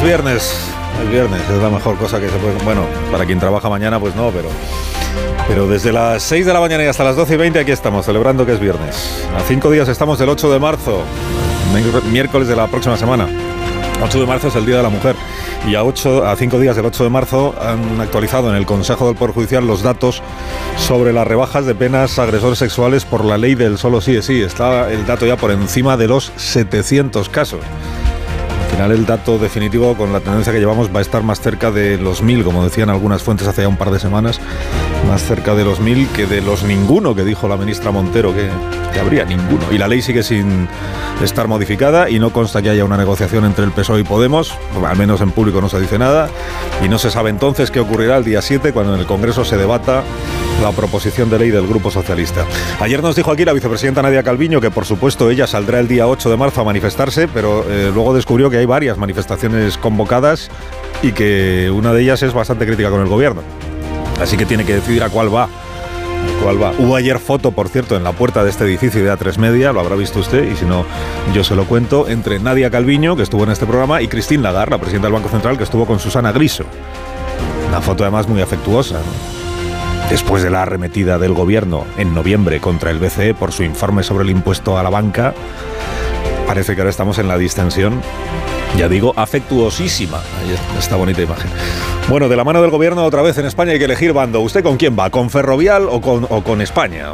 Es viernes, el viernes es la mejor cosa que se puede... Bueno, para quien trabaja mañana pues no, pero... Pero desde las 6 de la mañana y hasta las 12 y 20 aquí estamos, celebrando que es viernes. A cinco días estamos del 8 de marzo, miércoles de la próxima semana. 8 de marzo es el Día de la Mujer y a, 8, a cinco días del 8 de marzo han actualizado en el Consejo del Poder Judicial los datos sobre las rebajas de penas a agresores sexuales por la ley del solo sí es sí. Está el dato ya por encima de los 700 casos. El dato definitivo con la tendencia que llevamos va a estar más cerca de los 1000, como decían algunas fuentes hace ya un par de semanas, más cerca de los 1000 que de los ninguno que dijo la ministra Montero que, que habría ninguno. Y la ley sigue sin estar modificada y no consta que haya una negociación entre el PSOE y Podemos, al menos en público no se dice nada, y no se sabe entonces qué ocurrirá el día 7 cuando en el Congreso se debata la proposición de ley del Grupo Socialista. Ayer nos dijo aquí la vicepresidenta Nadia Calviño que por supuesto ella saldrá el día 8 de marzo a manifestarse, pero eh, luego descubrió que hay varias manifestaciones convocadas y que una de ellas es bastante crítica con el gobierno. Así que tiene que decidir a cuál va. cuál va. Hubo ayer foto, por cierto, en la puerta de este edificio de A3 Media, lo habrá visto usted, y si no, yo se lo cuento, entre Nadia Calviño, que estuvo en este programa, y Christine Lagarde, la presidenta del Banco Central, que estuvo con Susana Griso. Una foto además muy afectuosa. Después de la arremetida del gobierno en noviembre contra el BCE por su informe sobre el impuesto a la banca, parece que ahora estamos en la distensión ya digo, afectuosísima. Esta bonita imagen. Bueno, de la mano del gobierno otra vez en España hay que elegir bando. ¿Usted con quién va? ¿Con Ferrovial o con, o con España?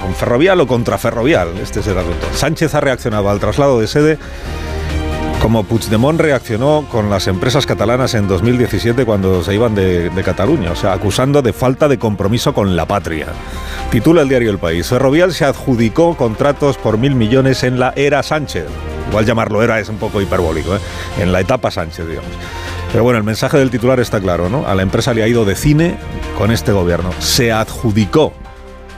¿Con Ferrovial o contra Ferrovial? Este es el asunto. Sánchez ha reaccionado al traslado de sede como Puigdemont reaccionó con las empresas catalanas en 2017 cuando se iban de, Cataluña, o sea, acusando de falta de compromiso con la patria. Titula el diario El País. Ferrovial se adjudicó contratos por mil millones en la era Sánchez. Igual llamarlo era es un poco hiperbólico, ¿eh? en la etapa Sánchez, digamos. Pero bueno, el mensaje del titular está claro, ¿no? A la empresa le ha ido de cine con este gobierno. Se adjudicó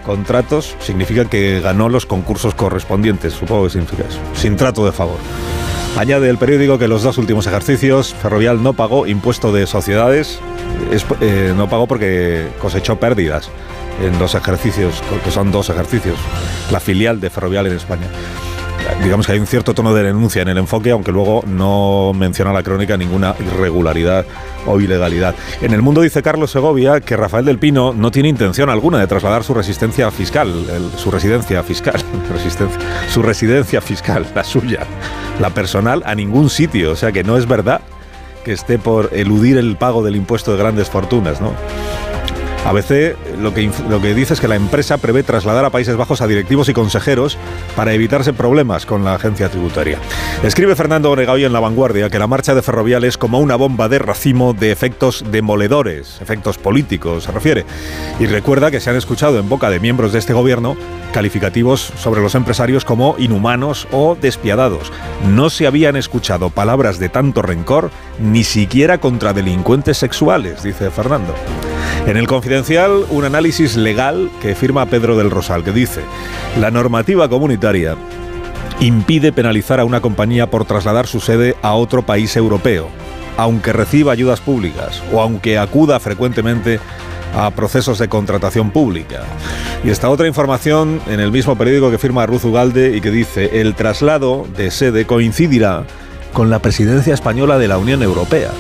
contratos, significa que ganó los concursos correspondientes, supongo que significa eso, sin trato de favor. Añade el periódico que los dos últimos ejercicios Ferrovial no pagó impuesto de sociedades, es, eh, no pagó porque cosechó pérdidas en los ejercicios, que son dos ejercicios, la filial de Ferrovial en España. Digamos que hay un cierto tono de denuncia en el enfoque, aunque luego no menciona la crónica ninguna irregularidad o ilegalidad. En el mundo dice Carlos Segovia que Rafael del Pino no tiene intención alguna de trasladar su resistencia fiscal, su residencia fiscal, resistencia, su residencia fiscal, la suya, la personal, a ningún sitio. O sea que no es verdad que esté por eludir el pago del impuesto de grandes fortunas, ¿no? ABC lo que, lo que dice es que la empresa prevé trasladar a Países Bajos a directivos y consejeros para evitarse problemas con la agencia tributaria. Escribe Fernando Oregaoy en La Vanguardia que la marcha de Ferrovial es como una bomba de racimo de efectos demoledores, efectos políticos se refiere. Y recuerda que se han escuchado en boca de miembros de este gobierno calificativos sobre los empresarios como inhumanos o despiadados. No se habían escuchado palabras de tanto rencor ni siquiera contra delincuentes sexuales, dice Fernando. En el Un análisis legal que firma Pedro del Rosal, que dice, la normativa comunitaria impide penalizar a una compañía por trasladar su sede a otro país europeo, aunque reciba ayudas públicas o aunque acuda frecuentemente a procesos de contratación pública. Y esta otra información en el mismo periódico que firma Ruth Ugalde y que dice, el traslado de sede coincidirá con la presidencia española de la Unión Europea.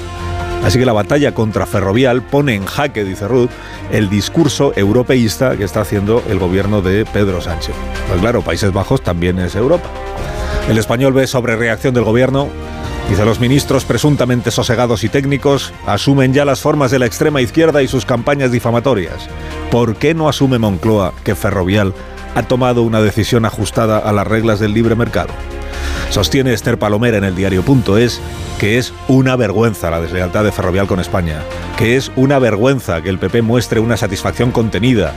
Así que la batalla contra Ferrovial pone en jaque, dice Ruth, el discurso europeísta que está haciendo el gobierno de Pedro Sánchez. Pues claro, Países Bajos también es Europa. El español ve sobre reacción del gobierno. Dice, los ministros presuntamente sosegados y técnicos asumen ya las formas de la extrema izquierda y sus campañas difamatorias. ¿Por qué no asume Moncloa que Ferrovial ha tomado una decisión ajustada a las reglas del libre mercado? Sostiene Esther Palomera en el diario.es que es una vergüenza la deslealtad de Ferrovial con España, que es una vergüenza que el PP muestre una satisfacción contenida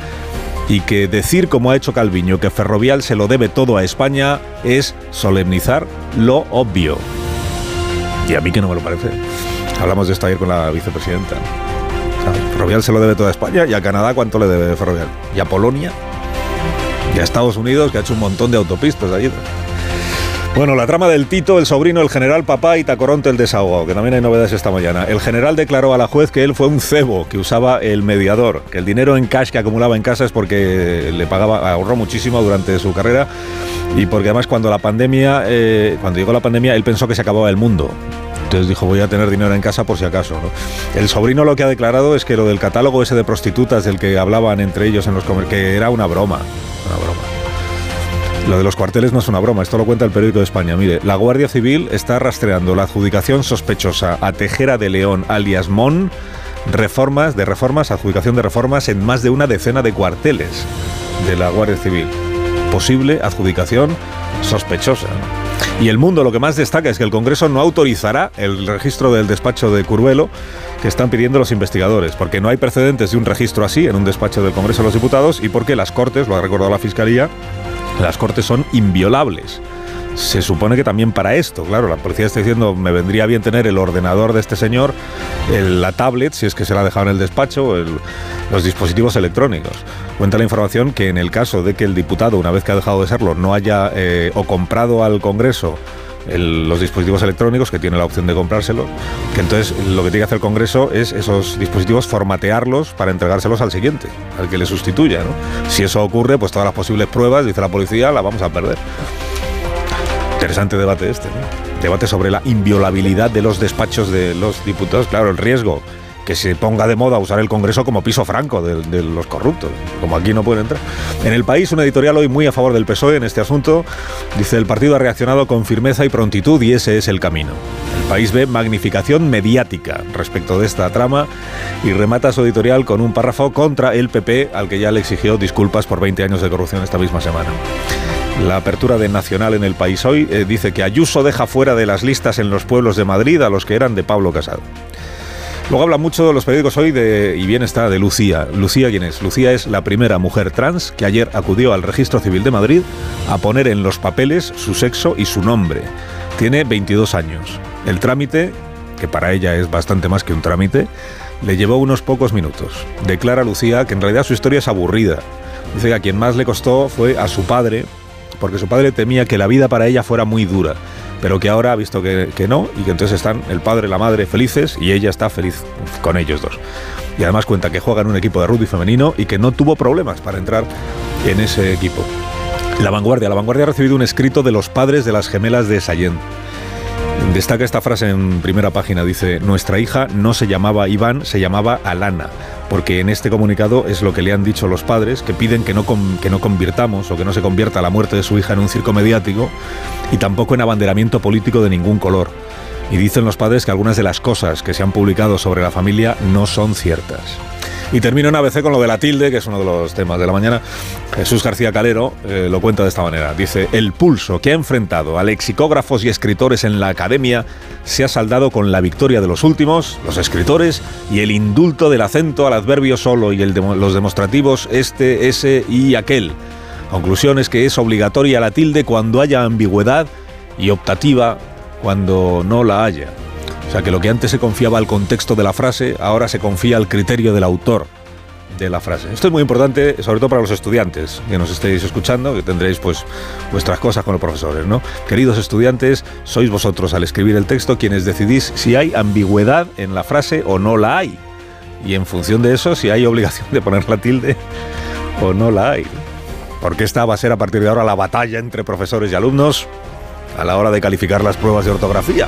y que decir como ha hecho Calviño que Ferrovial se lo debe todo a España es solemnizar lo obvio. Y a mí que no me lo parece. Hablamos de esto ayer con la vicepresidenta. Ferrovial se lo debe toda España y a Canadá cuánto le debe Ferrovial. Y a Polonia y a Estados Unidos que ha hecho un montón de autopistas allí. Bueno, la trama del Tito, el sobrino, el general papá y Tacoronte el desahogado, que también hay novedades esta mañana. El general declaró a la juez que él fue un cebo que usaba el mediador, que el dinero en cash que acumulaba en casa es porque le pagaba, ahorró muchísimo durante su carrera y porque además cuando la pandemia, eh, cuando llegó la pandemia, él pensó que se acababa el mundo. Entonces dijo, voy a tener dinero en casa por si acaso. El sobrino lo que ha declarado es que lo del catálogo ese de prostitutas del que hablaban entre ellos en los comer que era una broma. Una broma. Lo de los cuarteles no es una broma, esto lo cuenta el periódico de España. Mire, la Guardia Civil está rastreando la adjudicación sospechosa a Tejera de León, alias Mon, reformas, de reformas, adjudicación de reformas en más de una decena de cuarteles de la Guardia Civil. Posible adjudicación sospechosa. Y el mundo lo que más destaca es que el Congreso no autorizará el registro del despacho de Curvelo que están pidiendo los investigadores, porque no hay precedentes de un registro así en un despacho del Congreso de los Diputados y porque las Cortes, lo ha recordado la Fiscalía, las cortes son inviolables. Se supone que también para esto, claro, la policía está diciendo, me vendría bien tener el ordenador de este señor, la tablet, si es que se la ha dejado en el despacho, los dispositivos electrónicos. Cuenta la información que en el caso de que el diputado, una vez que ha dejado de serlo, no haya eh, o comprado al Congreso los dispositivos electrónicos, que tiene la opción de comprárselo, que entonces lo que tiene que hacer el Congreso es esos dispositivos formatearlos para entregárselos al siguiente, al que le sustituya. Si eso ocurre, pues todas las posibles pruebas, dice la policía, las vamos a perder. Interesante debate este, Debate sobre la inviolabilidad de los despachos de los diputados. Claro, el riesgo que se ponga de moda usar el Congreso como piso franco de, los corruptos, como aquí no pueden entrar. En el país, un editorial hoy muy a favor del PSOE en este asunto. Dice, el partido ha reaccionado con firmeza y prontitud y ese es el camino. El país ve magnificación mediática respecto de esta trama y remata su editorial con un párrafo contra el PP, al que ya le exigió disculpas por 20 años de corrupción esta misma semana. La apertura de Nacional en el país hoy eh, dice que Ayuso deja fuera de las listas en los pueblos de Madrid a los que eran de Pablo Casado. Luego habla mucho los periódicos hoy de, y bien está, de Lucía. Lucía, ¿quién es? Lucía es la primera mujer trans que ayer acudió al Registro Civil de Madrid a poner en los papeles su sexo y su nombre. Tiene 22 años. El trámite, que para ella es bastante más que un trámite, le llevó unos pocos minutos. Declara Lucía que en realidad su historia es aburrida. Dice que a quien más le costó fue a su padre, porque su padre temía que la vida para ella fuera muy dura pero que ahora ha visto que, no y que entonces están el padre y la madre felices y ella está feliz con ellos dos. Y además cuenta que juega en un equipo de rugby femenino y que no tuvo problemas para entrar en ese equipo. La Vanguardia. La Vanguardia ha recibido un escrito de los padres de las gemelas de Sallent. Destaca esta frase en primera página. Dice, nuestra hija no se llamaba Iván, se llamaba Alana porque en este comunicado es lo que le han dicho los padres, que piden que no, que no convirtamos o que no se convierta la muerte de su hija en un circo mediático y tampoco en abanderamiento político de ningún color. Y dicen los padres que algunas de las cosas que se han publicado sobre la familia no son ciertas. Y termino en ABC con lo de la tilde, que es uno de los temas de la mañana. Jesús García Calero eh, lo cuenta de esta manera. Dice, el pulso que ha enfrentado a lexicógrafos y escritores en la academia se ha saldado con la victoria de los últimos, los escritores, y el indulto del acento al adverbio solo y el los demostrativos este, ese y aquel. Conclusión es que es obligatoria la tilde cuando haya ambigüedad y optativa cuando no la haya. O sea que lo que antes se confiaba al contexto de la frase, ahora se confía al criterio del autor de la frase. Esto es muy importante, sobre todo para los estudiantes que nos estéis escuchando, que tendréis pues vuestras cosas con los profesores, ¿no? Queridos estudiantes, sois vosotros al escribir el texto quienes decidís si hay ambigüedad en la frase o no la hay. Y en función de eso, si hay obligación de poner la tilde o no la hay. Porque esta va a ser a partir de ahora la batalla entre profesores y alumnos a la hora de calificar las pruebas de ortografía.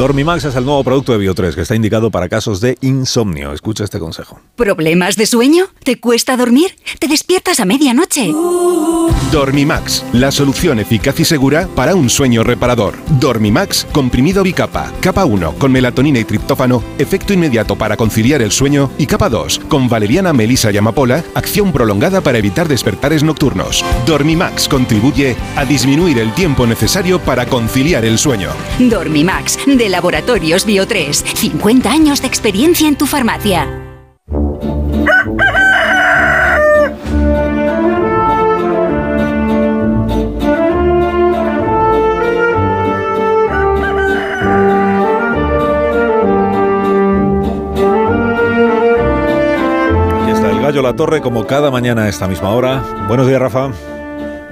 Dormimax es el nuevo producto de Bio3 que está indicado para casos de insomnio. Escucha este consejo. ¿Problemas de sueño? ¿Te cuesta dormir? ¿Te despiertas a medianoche? Dormimax, la solución eficaz y segura para un sueño reparador. Dormimax, comprimido bicapa, capa 1 con melatonina y triptófano, efecto inmediato para conciliar el sueño y capa 2 con valeriana, melisa y amapola, acción prolongada para evitar despertares nocturnos. Dormimax contribuye a disminuir el tiempo necesario para conciliar el sueño. Dormimax, de Laboratorios Bio3. 50 años de experiencia en tu farmacia. Aquí está el gallo La Torre como cada mañana a esta misma hora. Buenos días, Rafa.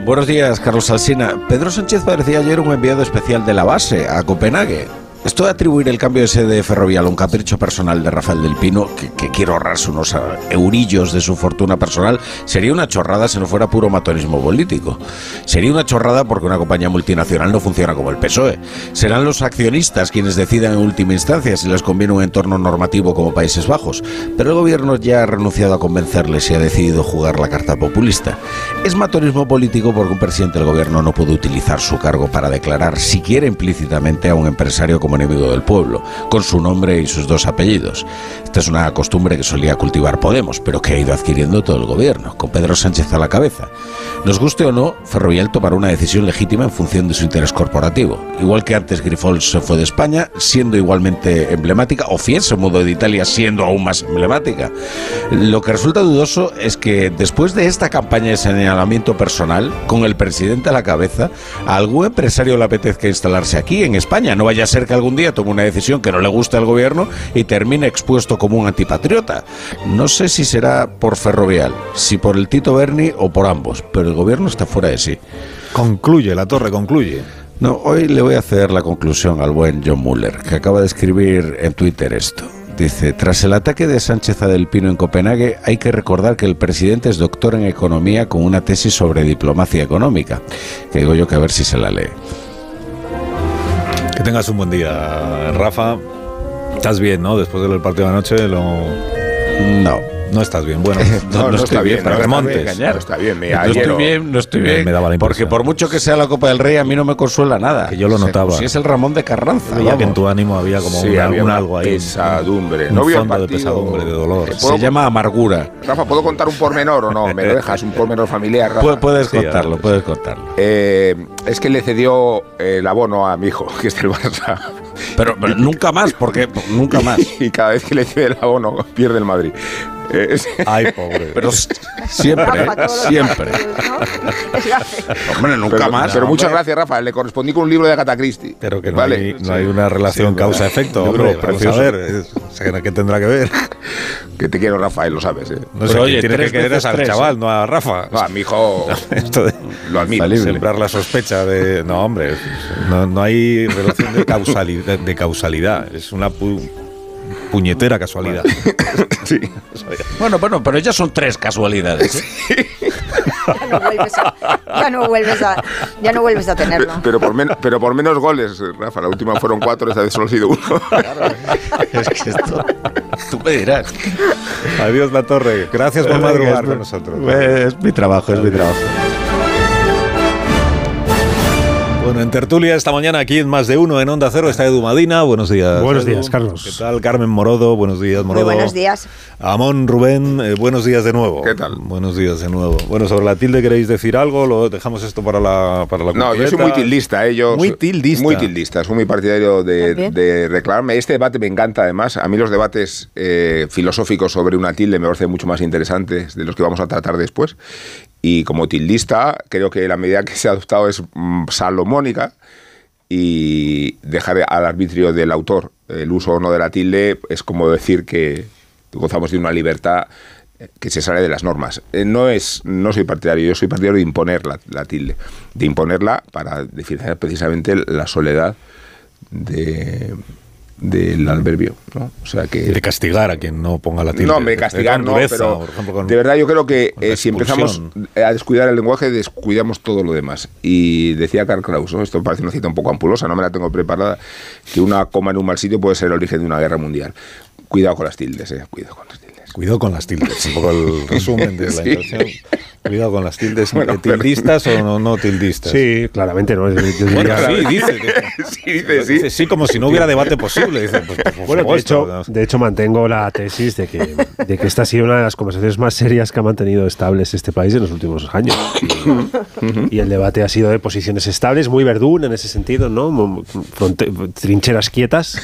Buenos días, Carlos Alsina. Pedro Sánchez parecía ayer un enviado especial de la base a Copenhague. Esto de atribuir el cambio de sede ferrovial a un capricho personal de Rafael del Pino, que, que quiere ahorrarse unos eurillos de su fortuna personal, sería una chorrada si no fuera puro matonismo político. Sería una chorrada porque una compañía multinacional no funciona como el PSOE. Serán los accionistas quienes decidan en última instancia si les conviene un entorno normativo como Países Bajos, pero el gobierno ya ha renunciado a convencerles y ha decidido jugar la carta populista. Es matonismo político porque un presidente del gobierno no puede utilizar su cargo para declarar siquiera implícitamente a un empresario como enemigo del pueblo, con su nombre y sus dos apellidos. Esta es una costumbre que solía cultivar Podemos, pero que ha ido adquiriendo todo el gobierno, con Pedro Sánchez a la cabeza. Nos guste o no, Ferrovial tomará una decisión legítima en función de su interés corporativo. Igual que antes Grifols se fue de España, siendo igualmente emblemática, o Fiat se mudó de Italia siendo aún más emblemática. Lo que resulta dudoso es que después de esta campaña de señalamiento personal, con el presidente a la cabeza, a algún empresario le apetezca instalarse aquí, en España. No vaya a ser que algún día tome una decisión que no le guste al gobierno y termine expuesto como un antipatriota. No sé si será por Ferrovial, si por el Tito Berni o por ambos, pero el gobierno está fuera de sí. Concluye, La Torre, concluye. No, hoy le voy a ceder la conclusión al buen John Muller, que acaba de escribir en Twitter esto. Dice, tras el ataque de Sánchez a Del Pino en Copenhague, hay que recordar que el presidente es doctor en economía con una tesis sobre diplomacia económica. Que digo yo que a ver si se la lee. Tengas un buen día, Rafa. Estás bien, ¿no? Después del partido de anoche, lo... No. No estás bien. Bueno, no, no, estoy bien, para no, que montes. engañar. No está bien, me No estoy bien, no estoy Me- bien. me daba la porque por mucho que sea la Copa del Rey, a mí no me consuela nada. Que yo lo notaba. Si es el Ramón de Carranza. Veía que en tu ánimo había como Sí, una- había un algo ahí. pesadumbre. Un No fondo de partido. pesadumbre, de dolor. Se llama amargura. Rafa, ¿puedo contar un pormenor o no? ¿Me lo dejas? Un pormenor familiar, Rafa. Pu- Puedes Sí, contarlo, puedes contarlo. Eh, es que le cedió el abono a mi hijo, que es del Barça. Pero, pero nunca más, porque nunca más. Y cada vez que le cede el abono, pierde el Madrid. Ay, pobre. Pero siempre, Rafa, siempre. la- Hombre, nunca pero, más. pero muchas gracias, Rafa. Le correspondí con un libro de Agatha Christie. Pero que no, Vale. hay, no hay una relación causa-efecto, hombre. Vamos a ver. ¿Qué tendrá que ver? Que te quiero, Rafael, lo sabes. ¿eh? No sé, Pero, oye, tiene que querer es al tres, chaval, ¿eh? no a Rafa. No, a mi hijo Esto de lo admiro. Sembrar la sospecha de... No, hombre, no, no hay relación de causalidad, de causalidad. Es una pu- puñetera casualidad. Sí. Bueno, bueno, pero ya son tres casualidades. ¿eh? ya no vuelves a, ya no vuelves a, ya no vuelves a tenerlo. Pero por, men- pero por menos goles, Rafa. La última fueron cuatro, esta vez solo ha sido uno. es que esto. Tú me dirás. Adiós, La Torre. Gracias por madrugar con nosotros. Es mi trabajo, es mi trabajo. Bueno, en tertulia esta mañana aquí en Más de Uno en Onda Cero está Edu Madina. Buenos días. Buenos Edu. días, Carlos. ¿Qué tal? Carmen Morodo. Buenos días, Muy Morodo. buenos días. Amón Rubén, eh, buenos días de nuevo. ¿Qué tal? Buenos días de nuevo. Bueno, sobre la tilde queréis decir algo, lo dejamos esto para la para la No, yo soy muy tildista, ¿eh? Yo Muy tildista. Muy tildista, soy muy partidario de, de reclamarme. Este debate me encanta, además. A mí los debates eh, filosóficos sobre una tilde me parecen mucho más interesantes de los que vamos a tratar después. Y como tildista, creo que la medida que se ha adoptado es mm, salomónica y dejar al arbitrio del autor el uso o no de la tilde es como decir que gozamos de una libertad que se sale de las normas. Eh, No es, no soy partidario, yo soy partidario de imponer la, la tilde, de imponerla para diferenciar precisamente la soledad de, del adverbio, ¿no? O sea que De castigar a quien no ponga la tilde. no, me castigar no, dureza, pero por ejemplo, con- de verdad yo creo que eh, si empezamos a descuidar el lenguaje, descuidamos todo lo demás. Y decía Karl Kraus, ¿no? esto parece una cita un poco ampulosa, no me la tengo preparada, que una coma en un mal sitio puede ser el origen de una guerra mundial. Cuidado con las tildes, eh, cuidado con las tildes. Cuidado con las tildes, un poco el resumen de la Sí. introducción. Cuidado con las tildes. Bueno, ¿eh, ¿Tildistas o no, no tildistas? Sí, claramente no. Yo- yo Bueno, diría- sí, dice. que- Sí, dice, sí. Dice sí, como si no hubiera debate posible. Dice, pues, por Bueno, de hecho, de hecho mantengo la tesis de que, de que esta ha sido una de las conversaciones más serias que ha mantenido estables este país en los últimos años. Y, y el debate ha sido de posiciones estables, muy verdún en ese sentido, ¿no? Fronte- trincheras quietas.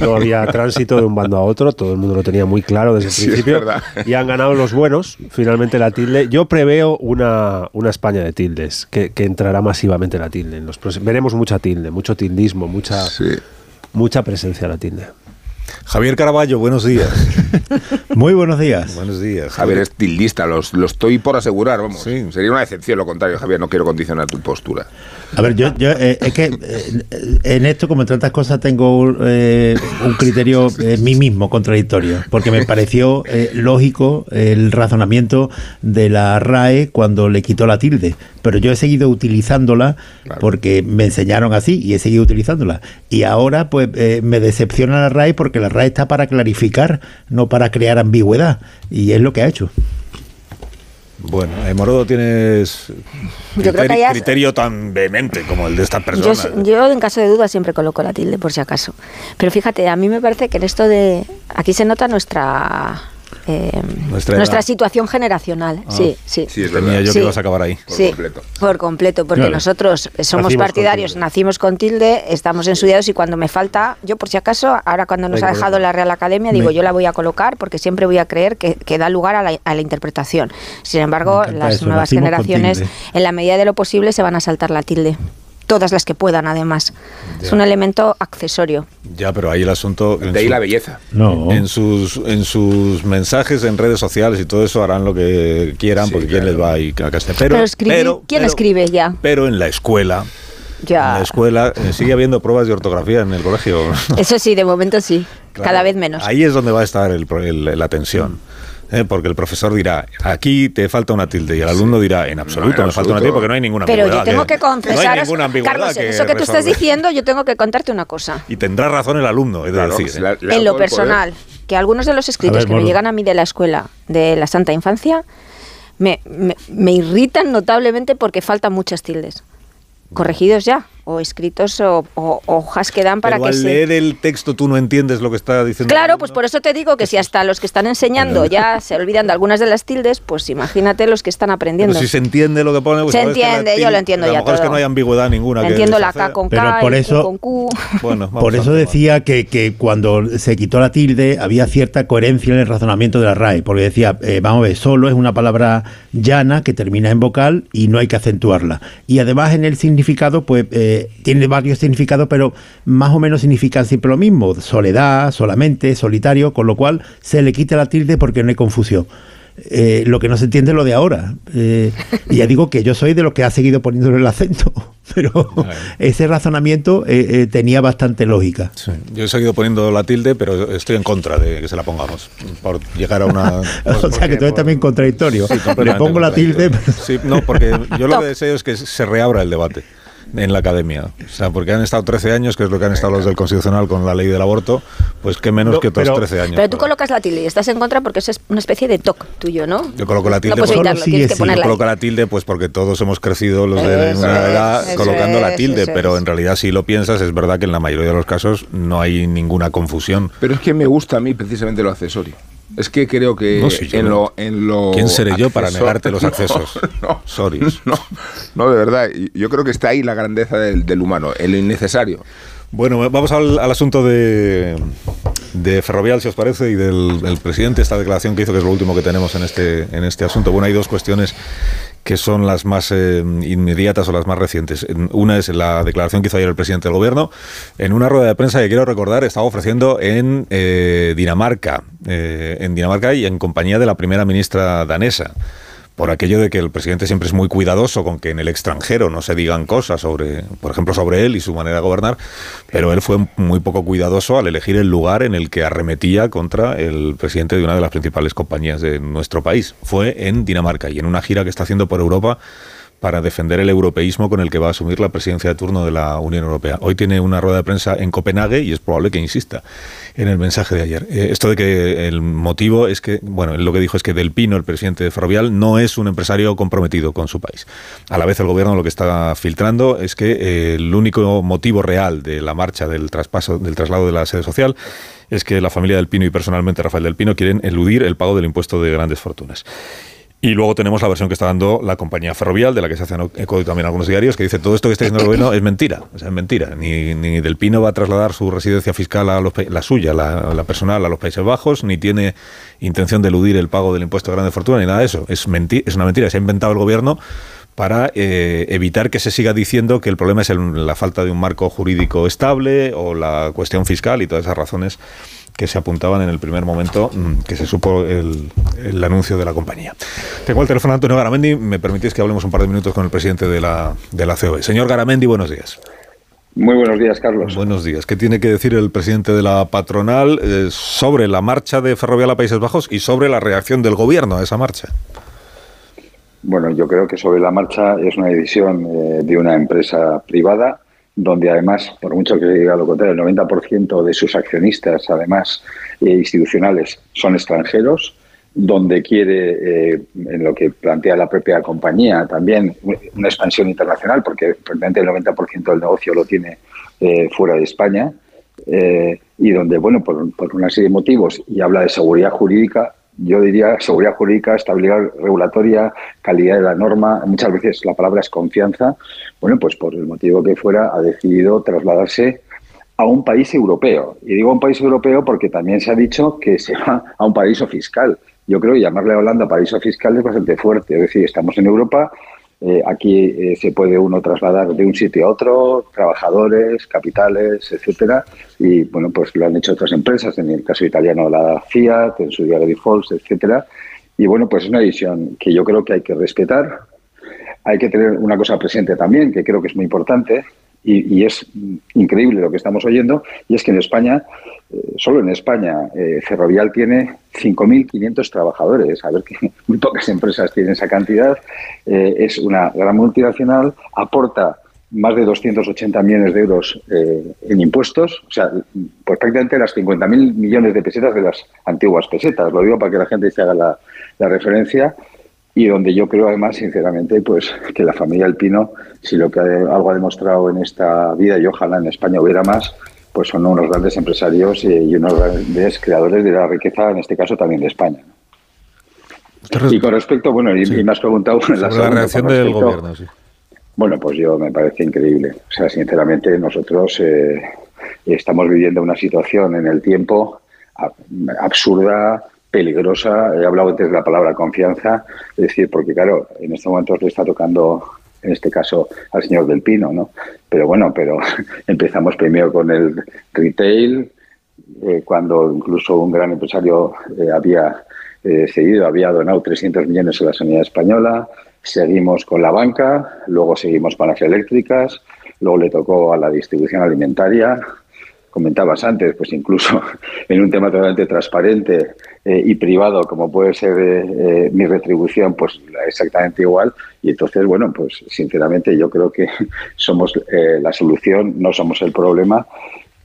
No había tránsito de un bando a otro, todo el mundo lo tenía muy claro desde el Sí, principio. Y han ganado los buenos, finalmente la tilde. Yo preveo una, una España de tildes, que, que entrará masivamente la tilde. En los próximos- veremos mucha tilde, mucho tildismo, mucha, Sí. mucha presencia de la tilde. Javier Caraballo, buenos días. Muy buenos días. buenos días. Javier es tildista, los- lo estoy por asegurar, vamos. Sí. Sería una excepción lo contrario, Javier, no quiero condicionar tu postura. A ver, yo, yo eh, es que eh, en esto, como en tantas cosas, tengo eh, un criterio en mí mismo contradictorio, porque me pareció eh, lógico el razonamiento de la RAE cuando le quitó la tilde, pero yo he seguido utilizándola Claro. porque me enseñaron así y he seguido utilizándola. Y ahora, pues, eh, me decepciona la RAE porque la RAE está para clarificar, no para crear ambigüedad, y es lo que ha hecho. Bueno, en Morodo tienes Yo creo que criterio, hayas- criterio tan vehemente como el de esta Yo, persona. s- yo, en caso de duda siempre coloco la tilde por si acaso. Pero fíjate, a mí me parece que en esto de... Aquí se nota nuestra... eh, Nuestra situación generacional. Ah. sí, sí. Sí, verdad. yo Sí. que ibas a acabar ahí. Por sí, completo. por completo, porque Claro. nosotros somos Nacimos partidarios, nacimos con tilde, estamos estudiados y cuando me falta, yo por si acaso, ahora cuando nos ha dejado la Real Academia, digo, Me- yo la voy a colocar porque siempre voy a creer que, que da lugar a la, a la interpretación. Sin embargo, las eso, nuevas generaciones, en la medida de lo posible, se van a saltar la tilde. Todas las que puedan, además. Es un elemento accesorio. Ya, pero ahí el asunto. De ahí su- la belleza. No. En sus, en sus mensajes en redes sociales y todo eso harán lo que quieran Sí, porque quién les va a ir a. Pero, Pero escribir- ¿quién escribe ya? Pero en la escuela, Ya. en la escuela eh, sigue habiendo pruebas de ortografía en el colegio. Eso sí, de momento sí. Claro, Cada vez menos. Ahí es donde va a estar el pro- el- la tensión. ¿Eh? Porque el profesor dirá, aquí te falta una tilde, y el alumno dirá, en absoluto en me falta una tilde porque no hay ninguna Pero yo tengo que No hay confesaros, ninguna ambigüedad Carlos, que eso que tú estás diciendo, yo tengo que contarte una cosa. Y tendrá razón el alumno, es Claro, decir. ¿eh? la- en lo personal, poder. que algunos de los escritos ver, que me llegan a mí de la escuela de la Santa Infancia me, me- me irritan notablemente porque faltan muchas tildes. Corregidos ya, o escritos o, o- hojas que dan para Pero que al se... leer el texto tú no entiendes lo que está diciendo. Claro, pues por eso te digo que si hasta los que están enseñando ya se olvidan de algunas de las tildes, pues imagínate los que están Pero aprendiendo. si se entiende lo que pone, pues Se entiende, yo lo entiendo a lo ya mejor es que todo. no hay ambigüedad ninguna. que Entiendo la. K con Pero K por y eso- Q con Q. Bueno, Por eso decía que, que cuando se quitó la tilde había cierta coherencia en el razonamiento de la RAE, porque decía, eh, vamos a ver, solo es una palabra llana que termina en vocal y no hay que acentuarla. Y además en el significado, pues eh, tiene varios significados, pero más o menos significan siempre lo mismo, soledad, solamente, solitario, con lo cual se le quita la tilde porque no hay confusión. Eh, lo que no se entiende es lo de ahora. Eh, y ya digo que yo soy de los que ha seguido poniéndole el acento, pero ese razonamiento eh, eh, tenía bastante lógica. Sí, Yo he seguido poniendo la tilde, pero estoy en contra de que se la pongamos. Por llegar a una. pues o sea que porque- tú eres también contradictorio. Sí, Le pongo la tilde. Sí, no, porque yo lo que deseo es que se reabra el debate en la academia. O sea, porque han estado 13 años, que es lo que han estado los del Constitucional con la ley del aborto, pues qué menos No, que otros pero- 13 años. Pero tú colocas la tilde y estás en contra porque eso es una especie de toque tuyo, ¿no? Yo coloco la tilde No porque- evitarlo, Solo sí sí. Yo coloco la tilde pues porque todos hemos crecido los de Eso una es, edad colocando la es, tilde, eso pero es. en realidad si lo piensas es verdad que en la mayoría de los casos no hay ninguna confusión. Pero es que me gusta a mí precisamente lo accesorio. Es que creo que No, si yo en, no. lo, en lo. ¿Quién seré yo para negarte los No, accesos? No, Sorry. No, no, de verdad. Yo creo que está ahí la grandeza del, del humano, en lo innecesario. Bueno, vamos al, al asunto de, de Ferrovial, si os parece, y del, del presidente, esta declaración que hizo, que es lo último que tenemos en este, en este asunto. Bueno, hay dos cuestiones que son las más eh, inmediatas o las más recientes. En- Una es la declaración que hizo ayer el presidente del gobierno en una rueda de prensa que quiero recordar estaba ofreciendo en eh, Dinamarca, eh, en Dinamarca y en compañía de la primera ministra danesa por aquello de que el presidente siempre es muy cuidadoso con que en el extranjero no se digan cosas sobre, por ejemplo, sobre él y su manera de gobernar, pero él fue muy poco cuidadoso al elegir el lugar en el que arremetía contra el presidente de una de las principales compañías de nuestro país. Fue en Dinamarca y en una gira que está haciendo por Europa para defender el europeísmo con el que va a asumir la presidencia de turno de la Unión Europea. Hoy tiene una rueda de prensa en Copenhague y es probable que insista en el mensaje de ayer. Eh, esto de que el motivo es que, bueno, lo que dijo es que Del Pino, el presidente de Ferrovial, no es un empresario comprometido con su país. A la vez el gobierno lo que está filtrando es que eh, el único motivo real de la marcha del traspaso, del traslado de la sede social es que la familia del Pino y personalmente Rafael del Pino quieren eludir el pago del impuesto de grandes fortunas. Y luego tenemos la versión que está dando la compañía ferrovial, de la que se hacen eco también algunos diarios, que dice todo esto que está diciendo el gobierno es mentira. Es mentira. Ni, ni Del Pino va a trasladar su residencia fiscal a los, la suya, la, personal, a los Países Bajos, ni tiene intención de eludir el pago del impuesto de grande fortuna, ni nada de eso. Es, es una mentira. Se ha inventado el gobierno para eh, evitar que se siga diciendo que el problema es el, la falta de un marco jurídico estable o la cuestión fiscal y todas esas razones que se apuntaban en el primer momento mm, que se supo el, el, anuncio de la compañía. Tengo el teléfono de Antonio Garamendi. Me permitís que hablemos un par de minutos con el presidente de la, de la COE. Señor Garamendi, buenos días. Muy buenos días, Carlos. Buenos días. ¿Qué tiene que decir el presidente de la patronal eh, sobre la marcha de Ferrovial a Países Bajos y sobre la reacción del gobierno a esa marcha? Bueno, yo creo que sobre la marcha es una decisión eh, de una empresa privada donde además, por mucho que diga lo contrario, el 90% de sus accionistas, además eh, institucionales, son extranjeros, donde quiere, eh, en lo que plantea la propia compañía, también una expansión internacional, porque prácticamente el 90% del negocio lo tiene eh, fuera de España, y donde, bueno, por una serie de motivos, y habla de seguridad jurídica, yo diría seguridad jurídica, estabilidad regulatoria, calidad de la norma, muchas veces la palabra es confianza, bueno, pues por el motivo que fuera ha decidido trasladarse a un país europeo. Y digo un país europeo porque también se ha dicho que se va a un paraíso fiscal. Yo creo que llamarle a Holanda paraíso fiscal es bastante fuerte. Es decir, estamos en Europa, eh, aquí eh, se puede uno trasladar de un sitio a otro, trabajadores, capitales, etcétera. Y bueno, pues lo han hecho otras empresas, en el caso italiano la Fiat, en su día Grifols, etcétera. Y bueno, pues es una decisión que yo creo que hay que respetar. Hay que tener una cosa presente también, que creo que es muy importante, y, es increíble lo que estamos oyendo, y es que en España, eh, solo en España, eh, Ferrovial tiene 5.500 trabajadores. A ver que muy pocas empresas tienen esa cantidad. Eh, es una gran multinacional, aporta más de 280 millones de euros eh, en impuestos, o sea, pues prácticamente las 50.000 millones de pesetas de las antiguas pesetas. Lo digo para que la gente se haga la referencia y donde yo creo además sinceramente pues que la familia Alpino si lo que algo ha demostrado en esta vida y ojalá en España hubiera más pues son unos grandes empresarios y unos grandes creadores de la riqueza en este caso también de España y con respecto bueno y, sí. me has preguntado Sobre la, la reacción del gobierno sí. bueno pues yo me parece increíble o sea sinceramente nosotros eh, estamos viviendo una situación en el tiempo absurda peligrosa. He hablado antes de la palabra confianza, es decir, porque claro, en este momento le está tocando, en este caso, al señor del Pino, ¿no? Pero bueno, pero empezamos primero con el retail, eh, cuando incluso un gran empresario eh, había eh, cedido, había donado 300 millones a la sanidad española, seguimos con la banca, luego seguimos con las eléctricas, luego le tocó a la distribución alimentaria, comentabas antes, pues incluso en un tema totalmente transparente eh, y privado, como puede ser eh, eh, mi retribución, pues exactamente igual. Y entonces, bueno, pues sinceramente yo creo que somos la solución, no somos el problema.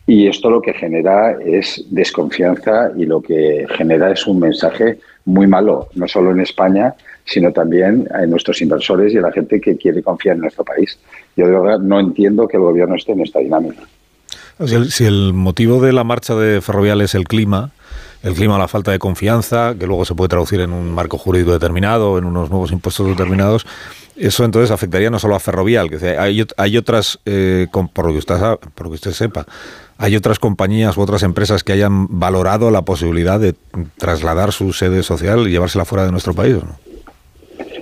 Y esto lo que genera es desconfianza y lo que genera es un mensaje muy malo, no solo en España, sino también en nuestros inversores y a la gente que quiere confiar en nuestro país. Yo de verdad no entiendo que el gobierno esté en esta dinámica. Si el, motivo de la marcha de Ferrovial es el clima, el clima, la falta de confianza, que luego se puede traducir en un marco jurídico determinado, en unos nuevos impuestos determinados, eso entonces afectaría no solo a Ferrovial, que hay, hay otras, eh, por, lo que usted, por lo que usted sepa, hay otras compañías u otras empresas que hayan valorado la posibilidad de trasladar su sede social y llevársela fuera de nuestro país, ¿no?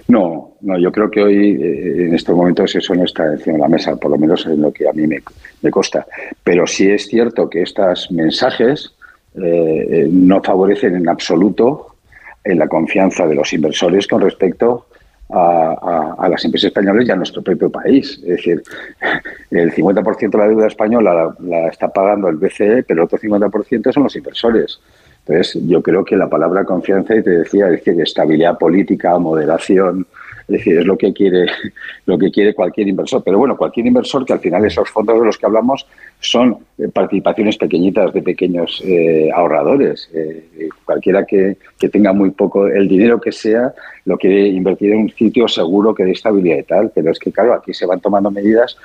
No, no, yo creo que hoy, eh, en estos momentos, eso no está encima de la mesa, por lo menos en lo que a mí me, me consta. Pero sí es cierto que estos mensajes eh, no favorecen en absoluto en la confianza de los inversores con respecto a, las empresas españolas y a nuestro propio país. Es decir, el 50% de la deuda española la, está pagando el BCE, pero el otro 50% son los inversores. Entonces, yo creo que la palabra confianza, y te decía, es decir, estabilidad política, moderación, es decir, es lo que quiere, lo que quiere cualquier inversor. Pero bueno, cualquier inversor que al final esos fondos de los que hablamos son eh, participaciones pequeñitas de pequeños eh, ahorradores. Eh, cualquiera que, tenga muy poco, el dinero que sea, lo quiere invertir en un sitio seguro que dé estabilidad y tal. Pero es que, claro, aquí se van tomando medidas.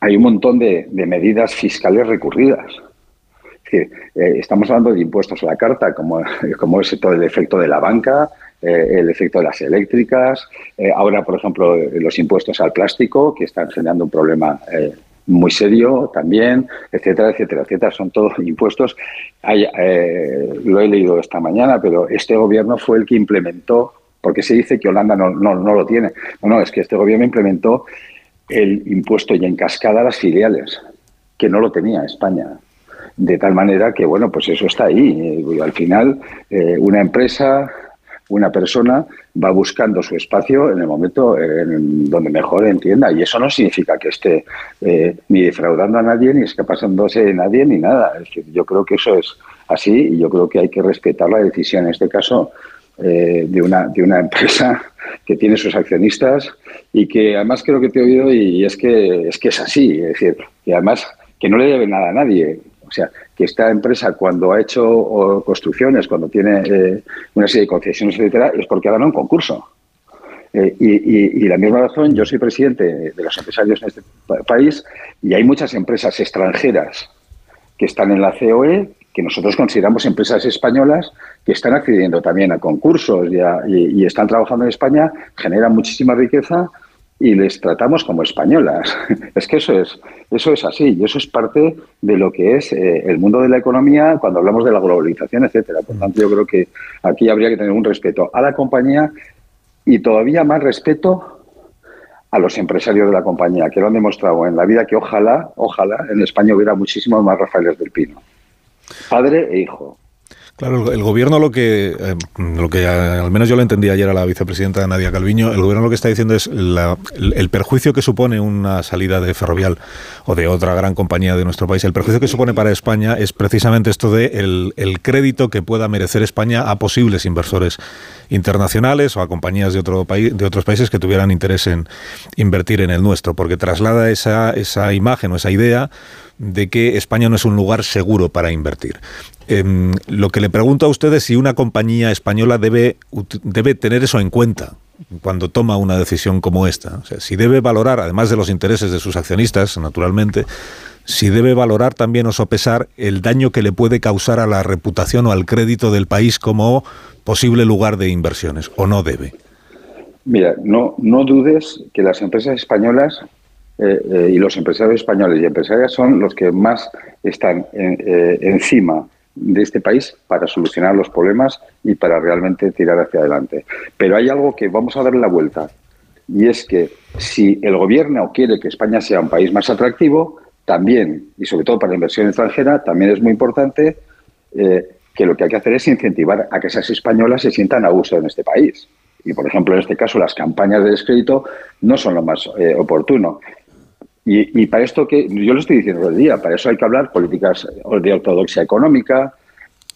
Hay un montón de, medidas fiscales recurridas. Es estamos hablando de impuestos a la carta, como, como es todo el efecto de la banca, eh, el efecto de las eléctricas, eh, ahora, por ejemplo, los impuestos al plástico, que están generando un problema eh, muy serio también, etcétera, etcétera, etcétera. Son todos impuestos. lo he leído esta mañana, pero este gobierno fue el que implementó, porque se dice que Holanda no, no, no lo tiene. No, no, es que este gobierno implementó el impuesto y en cascada a las filiales, que no lo tenía España de tal manera que, bueno, pues eso está ahí. Al final, una empresa una persona va buscando su espacio en el momento en donde mejor entienda. Y eso no significa que esté eh, ni defraudando a nadie, ni escapándose de nadie, ni nada. yo creo que eso es así y yo creo que hay que respetar la decisión, en este caso, eh, de, una, de una empresa que tiene sus accionistas y que además creo que te he oído y es que es, que es así. Es decir, que además que no le debe nada a nadie. O sea, que esta empresa cuando ha hecho construcciones, cuando tiene eh, una serie de concesiones, etcétera, es porque ha ganado un concurso. Eh, y, la misma razón, yo soy presidente de los empresarios en este país y hay muchas empresas extranjeras que están en la COE, que nosotros consideramos empresas españolas, que están accediendo también a concursos y están trabajando en España, generan muchísima riqueza y les tratamos como españolas. Es que eso es, eso es así y eso es parte de lo que es eh, el mundo de la economía cuando hablamos de la globalización, etcétera. Por tanto, yo creo que aquí habría que tener un respeto a la compañía y todavía más respeto a los empresarios de la compañía, que lo han demostrado en la vida que ojalá, ojalá en España hubiera muchísimos más Rafaeles del Pino. Padre e hijo. Claro, el gobierno lo que, eh, lo que al menos yo lo entendí ayer a la vicepresidenta Nadia Calviño, el gobierno lo que está diciendo es el, perjuicio que supone una salida de Ferrovial o de otra gran compañía de nuestro país, el perjuicio que supone para España es precisamente esto de el, crédito que pueda merecer España a posibles inversores internacionales o a compañías de, otro país, de otros países que tuvieran interés en invertir en el nuestro, porque traslada esa, esa imagen o esa idea de que España no es un lugar seguro para invertir. Em, lo que le pregunto a usted es si una compañía española debe, debe tener eso en cuenta cuando toma una decisión como esta. O sea, si debe valorar, además de los intereses de sus accionistas, naturalmente, si debe valorar también o sopesar el daño que le puede causar a la reputación o al crédito del país como posible lugar de inversiones, o no debe. Mira, no, no dudes que las empresas españolas eh, eh, y los empresarios españoles y empresarias son los que más están eh, encima de este país para solucionar los problemas y para realmente tirar hacia adelante. Pero hay algo que vamos a darle la vuelta y es que si el gobierno quiere que España sea un país más atractivo, también, y sobre todo para la inversión extranjera, también es muy importante que lo que hay que hacer es incentivar a que esas españolas se sientan a gusto en este país. Y, por ejemplo, en este caso, las campañas de descrédito no son lo más oportuno. Y, para esto que yo lo estoy diciendo el día, para eso hay que hablar políticas de ortodoxia económica,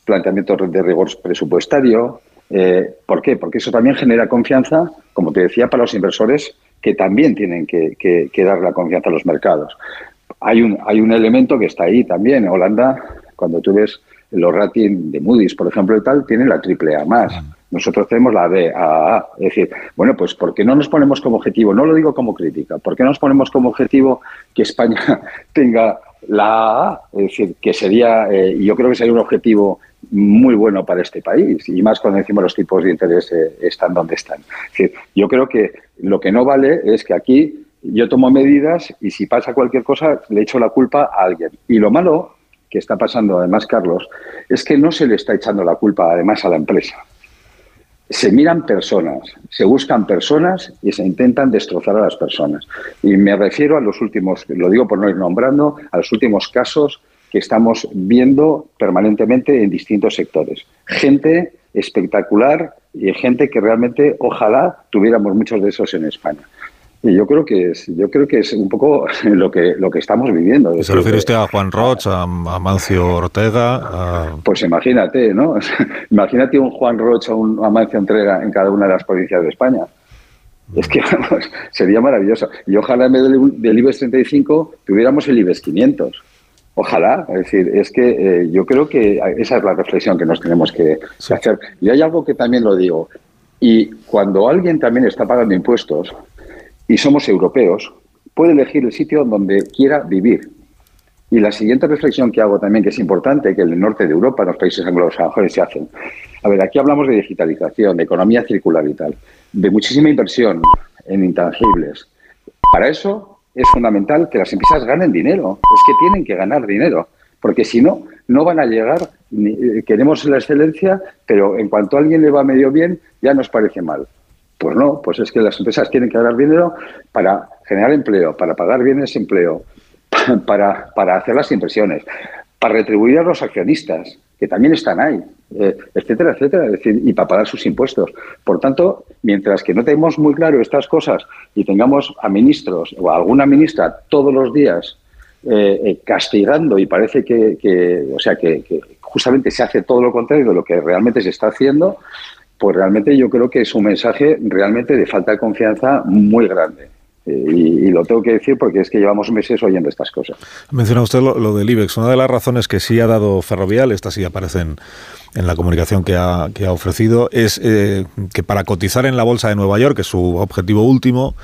planteamientos de rigor presupuestario. Eh, ¿Por qué? Porque eso también genera confianza, como te decía, para los inversores que también tienen que, dar la confianza a los mercados. Hay un, hay un elemento que está ahí también. Holanda, cuando tú ves los ratings de Moody's, por ejemplo, y tal, tiene la triple A más. Nosotros tenemos la B, A, Es decir, bueno, pues ¿por qué no nos ponemos como objetivo? No lo digo como crítica. ¿Por qué no nos ponemos como objetivo que España tenga la A? Es decir, que sería, eh, yo creo que sería un objetivo muy bueno para este país y más cuando decimos los tipos de interés eh, están donde están. Es decir, yo creo que lo que no vale es que aquí yo tomo medidas y si pasa cualquier cosa le echo la culpa a alguien. Y lo malo que está pasando, además, Carlos, es que no se le está echando la culpa, además, a la empresa se miran personas, se buscan personas y se intentan destrozar a las personas. Y me refiero a los últimos, lo digo por no ir nombrando, a los últimos casos que estamos viendo permanentemente en distintos sectores. Gente espectacular y gente que realmente ojalá tuviéramos muchos de esos en España. Yo creo que es, yo creo que es un poco lo que lo que estamos viviendo. ¿Se refiere usted a Juan Roch, a, Mancio Ortega? Pues imagínate, ¿no? imagínate un Juan Roch o un Amancio Ortega en cada una de las provincias de España. Es que vamos, sería maravilloso. Y ojalá en vez del, IBEX 35 tuviéramos el IBEX 500. Ojalá, es decir, es que eh, yo creo que esa es la reflexión que nos tenemos que hacer. Y hay algo que también lo digo. Y cuando alguien también está pagando impuestos, y somos europeos, puede elegir el sitio donde quiera vivir. Y la siguiente reflexión que hago también, que es importante, que en el norte de Europa, en los países anglosajones se hacen. A ver, aquí hablamos de digitalización, de economía circular y tal, de muchísima inversión en intangibles. Para eso es fundamental que las empresas ganen dinero. Es que tienen que ganar dinero, porque si no, no van a llegar. Eh, queremos la excelencia, pero en cuanto a alguien le va medio bien, ya nos parece mal. Pues no, pues es que las empresas tienen que ganar dinero para generar empleo, para pagar bienes de empleo, para, para hacer las inversiones, para retribuir a los accionistas, que también están ahí, eh, etcétera, etcétera, es decir, y para pagar sus impuestos. Por tanto, mientras que no tenemos muy claro estas cosas y tengamos a ministros o a alguna ministra todos los días eh, eh, castigando y parece que, o sea, que, justamente se hace todo lo contrario de lo que realmente se está haciendo, pues realmente yo creo que es un mensaje realmente de falta de confianza muy grande. Eh, y, lo tengo que decir porque es que llevamos meses oyendo estas cosas. Menciona usted lo, del IBEX. Una de las razones que sí ha dado Ferrovial, estas sí aparecen en la comunicación que ha, que ha ofrecido, es eh, que para cotizar en la Bolsa de Nueva York, que es su objetivo último,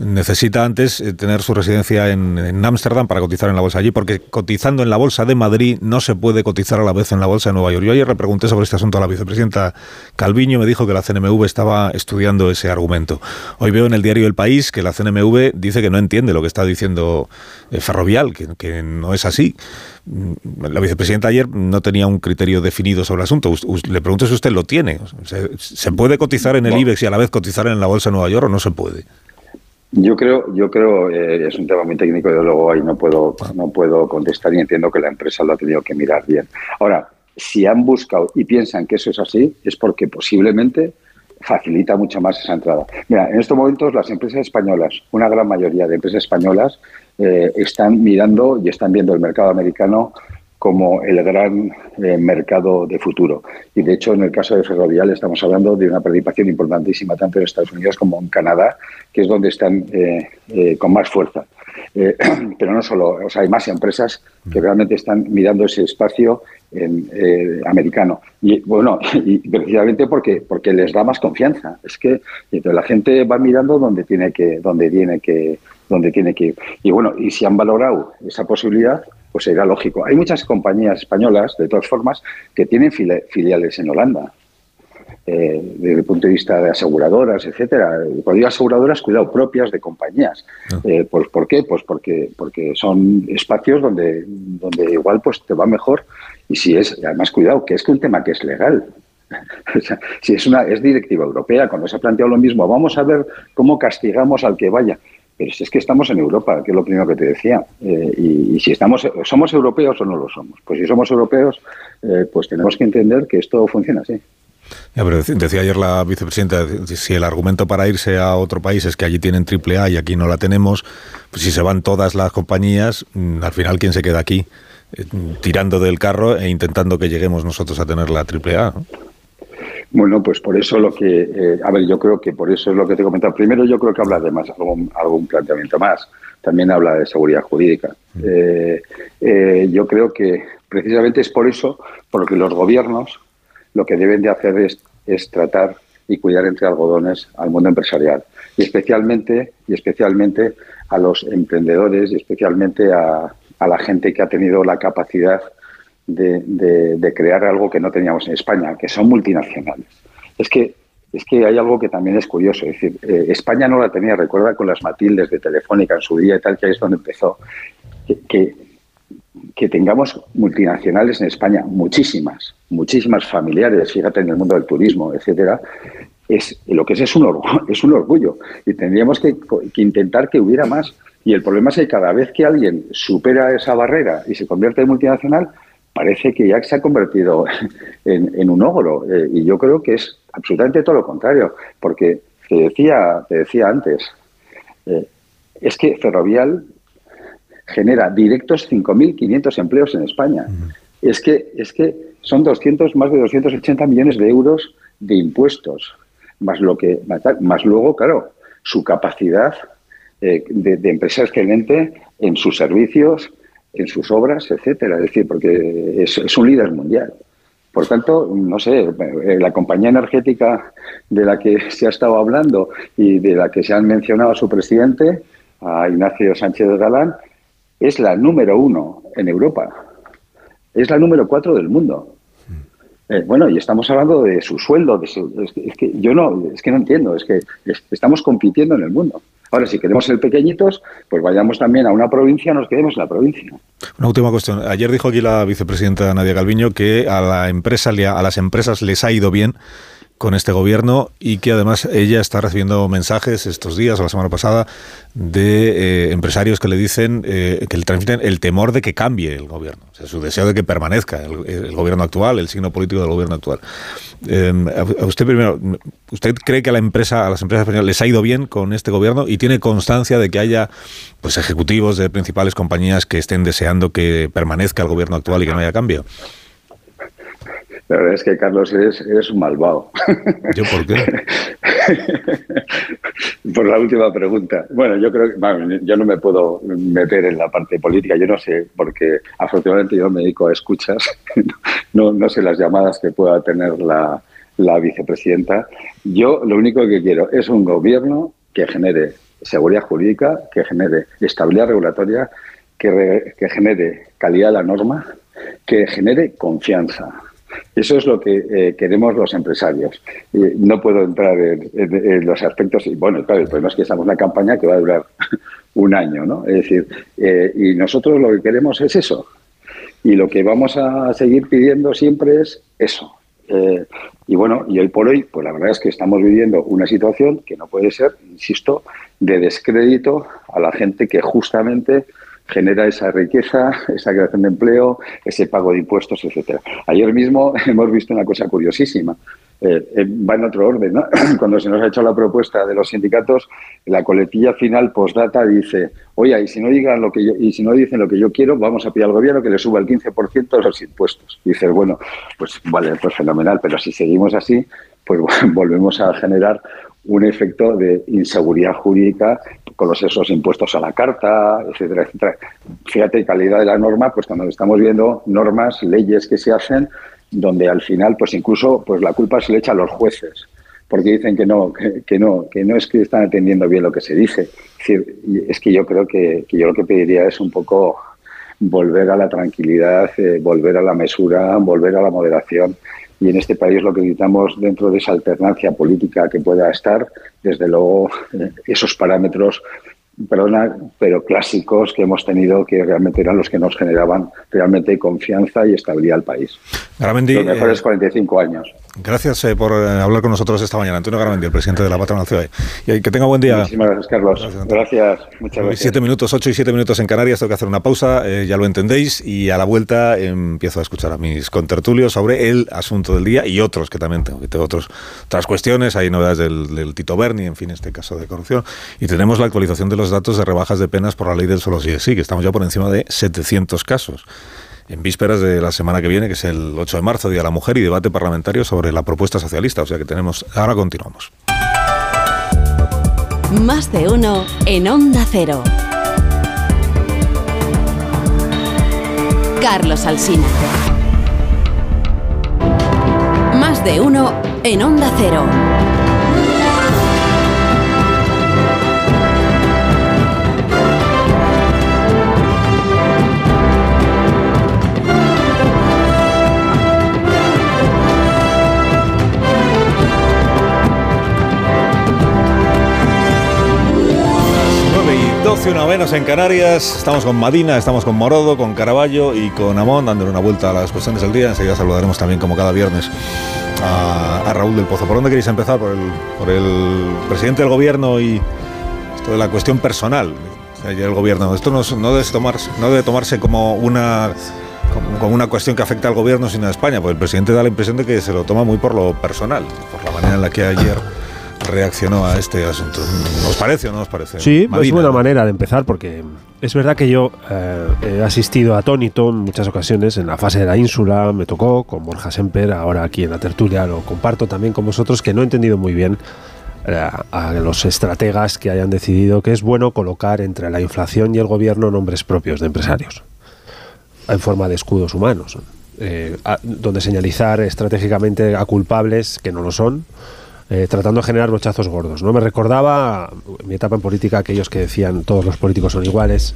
necesita antes eh, tener su residencia en Ámsterdam para cotizar en la bolsa allí, porque cotizando en la bolsa de Madrid no se puede cotizar a la vez en la bolsa de Nueva York. Yo ayer le pregunté sobre este asunto a la vicepresidenta Calviño, me dijo que la CNMV estaba estudiando ese argumento. Hoy veo en el diario El País que la CNMV dice que no entiende lo que está diciendo eh, Ferrovial, que, que no es así. Mm, la vicepresidenta ayer no tenía un criterio definido sobre el asunto. Le pregunto si usted lo tiene. ¿Se, puede cotizar en el IBEX y a la vez cotizar en la bolsa de Nueva York o no se puede? Yo creo, yo creo eh, es un tema muy técnico y luego ahí no puedo, no puedo contestar y entiendo que la empresa lo ha tenido que mirar bien. Ahora, si han buscado y piensan que eso es así, es porque posiblemente facilita mucho más esa entrada. Mira, en estos momentos las empresas españolas, una gran mayoría de empresas españolas, eh, están mirando y están viendo el mercado americano como el gran eh, mercado de futuro. Y de hecho, en el caso de Ferrovial estamos hablando de una participación importantísima tanto en Estados Unidos como en Canadá, que es donde están eh, eh, con más fuerza. pero no solo, o sea, hay más empresas que realmente están mirando ese espacio en, americano. Y bueno, y precisamente porque, porque les da más confianza. Es que la gente va mirando donde tiene que, donde tiene que, donde tiene que ir. Y bueno, y si han valorado esa posibilidad, pues era lógico. Hay muchas compañías españolas, de todas formas, que tienen filiales en Holanda. Eh, desde el punto de vista de aseguradoras, etcétera. Cuando digo aseguradoras, cuidado, propias de compañías. Eh, pues, ¿Por qué? Pues porque, porque son espacios donde, donde igual pues te va mejor. Y si es, además, cuidado, que es que un tema que es legal. si es una es directiva europea, cuando se ha planteado lo mismo, vamos a ver cómo castigamos al que vaya. Pero si es que estamos en Europa, que es lo primero que te decía. Eh, y, si estamos, somos europeos o no lo somos. Pues si somos europeos, eh, pues tenemos que entender que esto funciona así. decía ayer la vicepresidenta, si el argumento para irse a otro país es que allí tienen triple A y aquí no la tenemos, pues si se van todas las compañías, mm, al final, ¿quién se queda aquí? Eh, tirando del carro e intentando que lleguemos nosotros a tener la triple A. Bueno, pues por eso lo que, eh, a ver, yo creo que por eso es lo que te he comentado. Primero yo creo que habla de más, algún, algún planteamiento más. También habla de seguridad jurídica. Mm. Eh, eh, yo creo que precisamente es por eso, porque los gobiernos lo que deben de hacer es, es tratar y cuidar entre algodones al mundo empresarial y especialmente y especialmente a los emprendedores y especialmente a, a la gente que ha tenido la capacidad de, crear algo que no teníamos en España, que son multinacionales. Es que, es que hay algo que también es curioso. Es decir, eh, España no la tenía, recuerda con las Matildes de Telefónica en su día y tal, que ahí es donde empezó. Que, que, tengamos multinacionales en España, muchísimas, muchísimas familiares, fíjate en el mundo del turismo, etcétera, es lo que es es un orgullo, es un orgullo y tendríamos que, que, intentar que hubiera más. Y el problema es que cada vez que alguien supera esa barrera y se convierte en multinacional, parece que ya se ha convertido en, un ogro. Eh, y yo creo que es absolutamente todo lo contrario, porque te decía, te decía antes, eh, es que Ferrovial genera directos 5.500 empleos en España. Es que, es que son 200, más de 280 millones de euros de impuestos, más, lo que, más luego, claro, su capacidad eh, de, de, empresa excelente en sus servicios, en sus obras, etcétera. Es decir, porque es, un líder mundial. Por tanto, no sé, eh, la compañía energética de la que se ha estado hablando y de la que se han mencionado a su presidente, a Ignacio Sánchez Galán, es la número uno en Europa. Es la número cuatro del mundo. Eh, bueno, y estamos hablando de su sueldo, de es, que, yo no, es que no entiendo, es que estamos compitiendo en el mundo. Ahora, si queremos ser pequeñitos, pues vayamos también a una provincia, nos quedemos en la provincia. Una última cuestión. Ayer dijo aquí la vicepresidenta Nadia Calviño que a la empresa, a las empresas les ha ido bien con este gobierno y que además ella está recibiendo mensajes estos días o la semana pasada de eh, empresarios que le dicen eh, que le transmiten el temor de que cambie el gobierno, o sea, su deseo de que permanezca el, gobierno actual, el signo político del gobierno actual. Eh, a usted primero, ¿usted cree que a la empresa, a las empresas españolas les ha ido bien con este gobierno y tiene constancia de que haya pues ejecutivos de principales compañías que estén deseando que permanezca el gobierno actual y que no haya cambio? La verdad es que, Carlos, eres, un malvado. ¿Yo por qué? por la última pregunta. Bueno, yo creo que yo no me puedo meter en la parte política, yo no sé, porque afortunadamente yo me dedico a escuchas, no, no sé las llamadas que pueda tener la, la vicepresidenta. Yo lo único que quiero es un gobierno que genere seguridad jurídica, que genere estabilidad regulatoria, que, que genere calidad de la norma, que genere confianza eso es lo que eh, queremos los empresarios. no puedo entrar en, los aspectos. Y bueno, claro, el problema es que estamos en una campaña que va a durar un año, ¿no? Es decir, eh, y nosotros lo que queremos es eso. Y lo que vamos a seguir pidiendo siempre es eso. Eh, y bueno, y hoy por hoy, pues la verdad es que estamos viviendo una situación que no puede ser, insisto, de descrédito a la gente que justamente genera esa riqueza, esa creación de empleo, ese pago de impuestos, etcétera. Ayer mismo hemos visto una cosa curiosísima. Eh, eh, va en otro orden, ¿no? Cuando se nos ha hecho la propuesta de los sindicatos, la coletilla final postdata dice, oye, y si no digan lo que yo, y si no dicen lo que yo quiero, vamos a pedir al gobierno que le suba el 15% de los impuestos. Dices, bueno, pues vale, pues fenomenal, pero si seguimos así, pues volvemos a generar un efecto de inseguridad jurídica con los esos impuestos a la carta, etcétera, etcétera. Fíjate, calidad de la norma, pues cuando estamos viendo normas, leyes que se hacen, donde al final, pues incluso, pues la culpa se le echa a los jueces, porque dicen que no, que, no, que no es que están atendiendo bien lo que se dice. Es, que yo creo que, yo lo que pediría es un poco volver a la tranquilidad, eh, volver a la mesura, volver a la moderación y en este país lo que necesitamos dentro de esa alternancia política que pueda estar, desde luego eh, esos parámetros perdona, pero clásicos que hemos tenido que realmente eran los que nos generaban realmente confianza y estabilidad al país. Los mejores 45 años. Gracias eh, por eh, hablar con nosotros esta mañana. Antonio Garamendi, el presidente de la Patronal Ciudad. Y que tenga buen día. Muchísimas gracias, Carlos. Gracias, muchas gracias. Siete minutos, ocho y siete minutos en Canarias. Tengo que hacer una pausa, eh, ya lo entendéis. Y a la vuelta empiezo a escuchar a mis contertulios sobre el asunto del día y otros que también tengo. Que tengo otros, otras cuestiones. Hay novedades del, Tito Berni, en fin, este caso de corrupción. Y tenemos la actualización de los datos de rebajas de penas por la ley del solo sí sí, que estamos ya por encima de 700 casos en vísperas de la semana que viene, que es el 8 de marzo, Día de la Mujer, y debate parlamentario sobre la propuesta socialista. O sea que tenemos. Ahora continuamos. Más de uno en Onda Cero. Carlos Alsina. Más de uno en Onda Cero. Una menos en Canarias. Estamos con Madina, estamos con Morodo, con Caraballo y con Amón, dándole una vuelta a las cuestiones del día. Enseguida saludaremos también, como cada viernes, a, Raúl del Pozo. ¿Por dónde queréis empezar? ¿Por el, por el presidente del gobierno y esto de la cuestión personal? el gobierno. Esto no, no, debe tomarse, no debe tomarse como una como una cuestión que afecta al gobierno sino a España, porque el presidente da la impresión de que se lo toma muy por lo personal, por la manera en la que ayer reaccionó a este asunto. ¿Os parece o no os parece? Sí, es Madina, buena ¿no? manera de empezar porque es verdad que yo eh, he asistido atónito en muchas ocasiones en la fase de la ínsula, me tocó con Borja Semper, ahora aquí en la tertulia lo comparto también con vosotros, que no he entendido muy bien eh, a los estrategas que hayan decidido que es bueno colocar entre la inflación y el gobierno nombres propios de empresarios en forma de escudos humanos, eh, a- donde señalizar estratégicamente a culpables que no lo son, eh, tratando de generar brochazos gordos. ¿no? Me recordaba mi etapa en política aquellos que decían todos los políticos son iguales,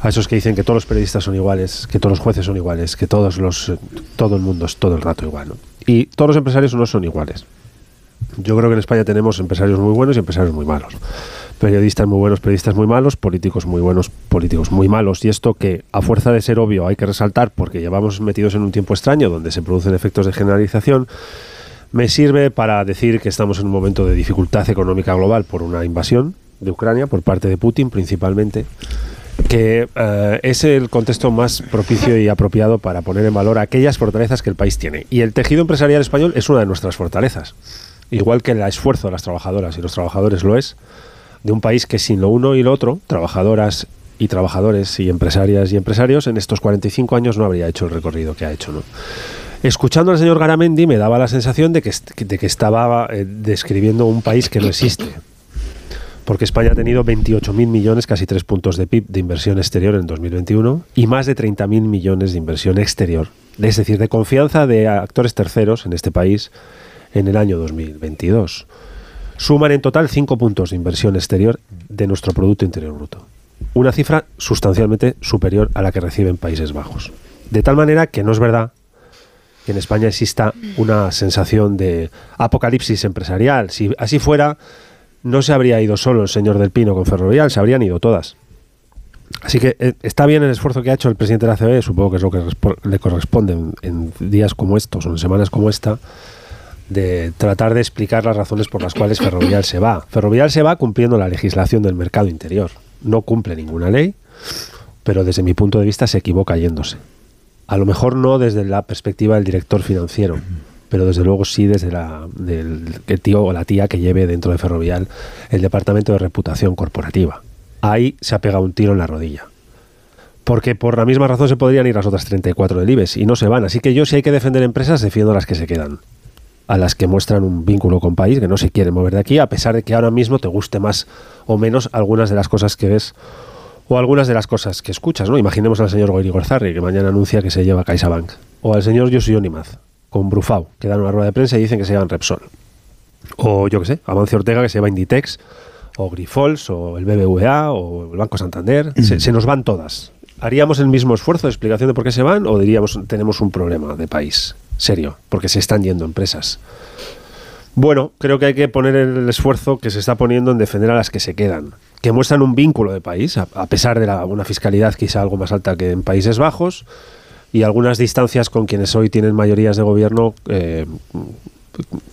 a esos que dicen que todos los periodistas son iguales, que todos los jueces son iguales, que todos los, todo el mundo es todo el rato igual. ¿no? Y todos los empresarios no son iguales. Yo creo que en España tenemos empresarios muy buenos y empresarios muy malos. Periodistas muy buenos, periodistas muy malos, políticos muy buenos, políticos muy malos. Y esto que a fuerza de ser obvio hay que resaltar porque llevamos metidos en un tiempo extraño donde se producen efectos de generalización, me sirve para decir que estamos en un momento de dificultad económica global por una invasión de Ucrania por parte de Putin principalmente que eh, es el contexto más propicio y apropiado para poner en valor aquellas fortalezas que el país tiene. Y el tejido empresarial español es una de nuestras fortalezas. Igual que el esfuerzo de las trabajadoras y los trabajadores lo es, de un país que sin lo uno y lo otro, trabajadoras y trabajadores y empresarias y empresarios, en estos 45 años no habría hecho el recorrido que ha hecho. ¿no? Escuchando al señor Garamendi me daba la sensación de que, de que estaba eh, describiendo un país que no existe porque España ha tenido 28.000 millones, casi tres puntos de PIB de inversión exterior en 2021 y más de 30.000 millones de inversión exterior, es decir, de confianza de actores terceros en este país en el año 2022. Suman en total 5 puntos de inversión exterior de nuestro Producto Interior Bruto, una cifra sustancialmente superior a la que reciben Países Bajos. De tal manera que no es verdad que en España exista una sensación de apocalipsis empresarial. Si así fuera, no se habría ido solo el señor del Pino con Ferrovial, se habrían ido todas. Así que eh, está bien el esfuerzo que ha hecho el presidente de la CBE, supongo que es lo que le corresponde en, en días como estos o en semanas como esta, de tratar de explicar las razones por las cuales Ferrovial se va. Ferrovial se va cumpliendo la legislación del mercado interior. No cumple ninguna ley, pero desde mi punto de vista se equivoca yéndose. A lo mejor no desde la perspectiva del director financiero, pero desde luego sí desde la, del el tío o la tía que lleve dentro de Ferrovial el departamento de reputación corporativa. Ahí se ha pegado un tiro en la rodilla. Porque por la misma razón se podrían ir las otras 34 del IBEX y no se van. Así que yo si hay que defender empresas, defiendo las que se quedan. A las que muestran un vínculo con país, que no se quieren mover de aquí, a pesar de que ahora mismo te guste más o menos algunas de las cosas que ves o algunas de las cosas que escuchas, ¿no? Imaginemos al señor Gorzarri, que mañana anuncia que se lleva CaixaBank. O al señor Josu Onimaz, con Brufau, que dan una rueda de prensa y dicen que se llevan Repsol. O yo qué sé, Amancio Ortega, que se lleva Inditex, o Grifols, o el BBVA, o el Banco Santander. Se, se nos van todas. ¿Haríamos el mismo esfuerzo de explicación de por qué se van o diríamos tenemos un problema de país serio? Porque se están yendo empresas. Bueno, creo que hay que poner el esfuerzo que se está poniendo en defender a las que se quedan, que muestran un vínculo de país, a, pesar de la- una fiscalidad quizá algo más alta que en Países Bajos y algunas distancias con quienes hoy tienen mayorías de gobierno eh,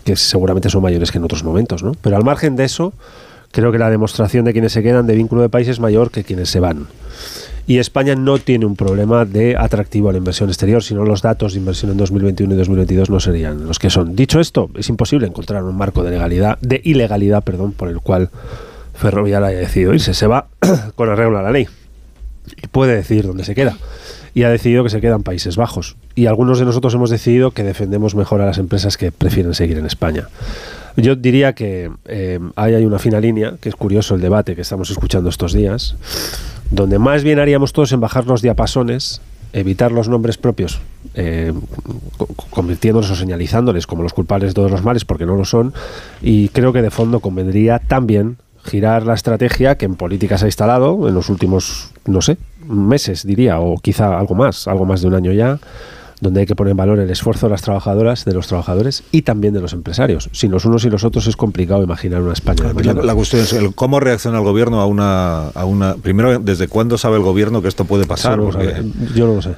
que seguramente son mayores que en otros momentos, ¿no? Pero al margen de eso, creo que la demostración de quienes se quedan de vínculo de país es mayor que quienes se van. Y España no tiene un problema de atractivo a la inversión exterior, sino los datos de inversión en 2021 y 2022 no serían los que son. Dicho esto, es imposible encontrar un marco de legalidad, de ilegalidad, perdón, por el cual Ferrovial haya decidido irse. Se va con arreglo a la ley y puede decidir dónde se queda. Y ha decidido que se quedan Países Bajos. Y algunos de nosotros hemos decidido que defendemos mejor a las empresas que prefieren seguir en España. Yo diría que eh, ahí hay una fina línea, que es curioso el debate que estamos escuchando estos días, donde más bien haríamos todos en bajar los diapasones, evitar los nombres propios, eh, co- convirtiéndolos o señalizándoles como los culpables de todos los males, porque no lo son, y creo que de fondo convendría también girar la estrategia que en política se ha instalado en los últimos, no sé, meses diría, o quizá algo más, algo más de un año ya, donde hay que poner en valor el esfuerzo de las trabajadoras, de los trabajadores y también de los empresarios. Sin los unos y los otros es complicado imaginar una España de Pues la, la cuestión es el cómo reacciona el gobierno a una, a una... Primero, ¿desde cuándo sabe el gobierno que esto puede pasar? No Porque. Yo no lo sé.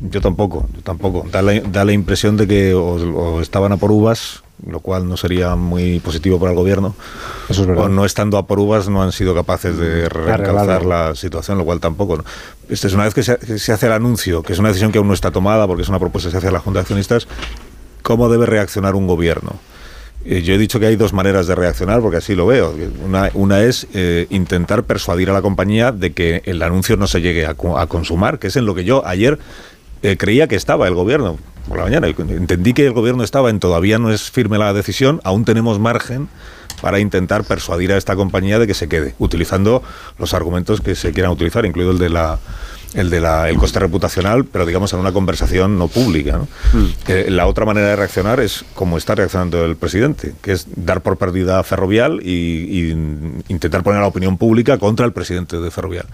yo tampoco, yo tampoco. Da la, da la impresión de que o, o estaban a por uvas lo cual no sería muy positivo para el gobierno. Eso es verdad. O no estando a por uvas no han sido capaces de reencauzar Arreglarlo. la situación, lo cual tampoco. ¿no? Este es una vez que se, que se hace el anuncio, que es una decisión que aún no está tomada porque es una propuesta que se hace a la Junta de Accionistas, ¿cómo debe reaccionar un gobierno? Eh, Yo he dicho que hay dos maneras de reaccionar, porque así lo veo. Una, una es eh, intentar persuadir a la compañía de que el anuncio no se llegue a, a consumar, que es en lo que yo ayer eh, creía que estaba el gobierno por la mañana. Entendí que el gobierno estaba en todavía no es firme la decisión, aún tenemos margen para intentar persuadir a esta compañía de que se quede, utilizando los argumentos que se quieran utilizar, incluido el de la el de la, el coste reputacional, pero digamos en una conversación no pública. ¿no? Eh, la otra manera de reaccionar es como está reaccionando el presidente, que es dar por perdida a Ferrovial y, y intentar poner a la opinión pública contra el presidente de Ferrovial.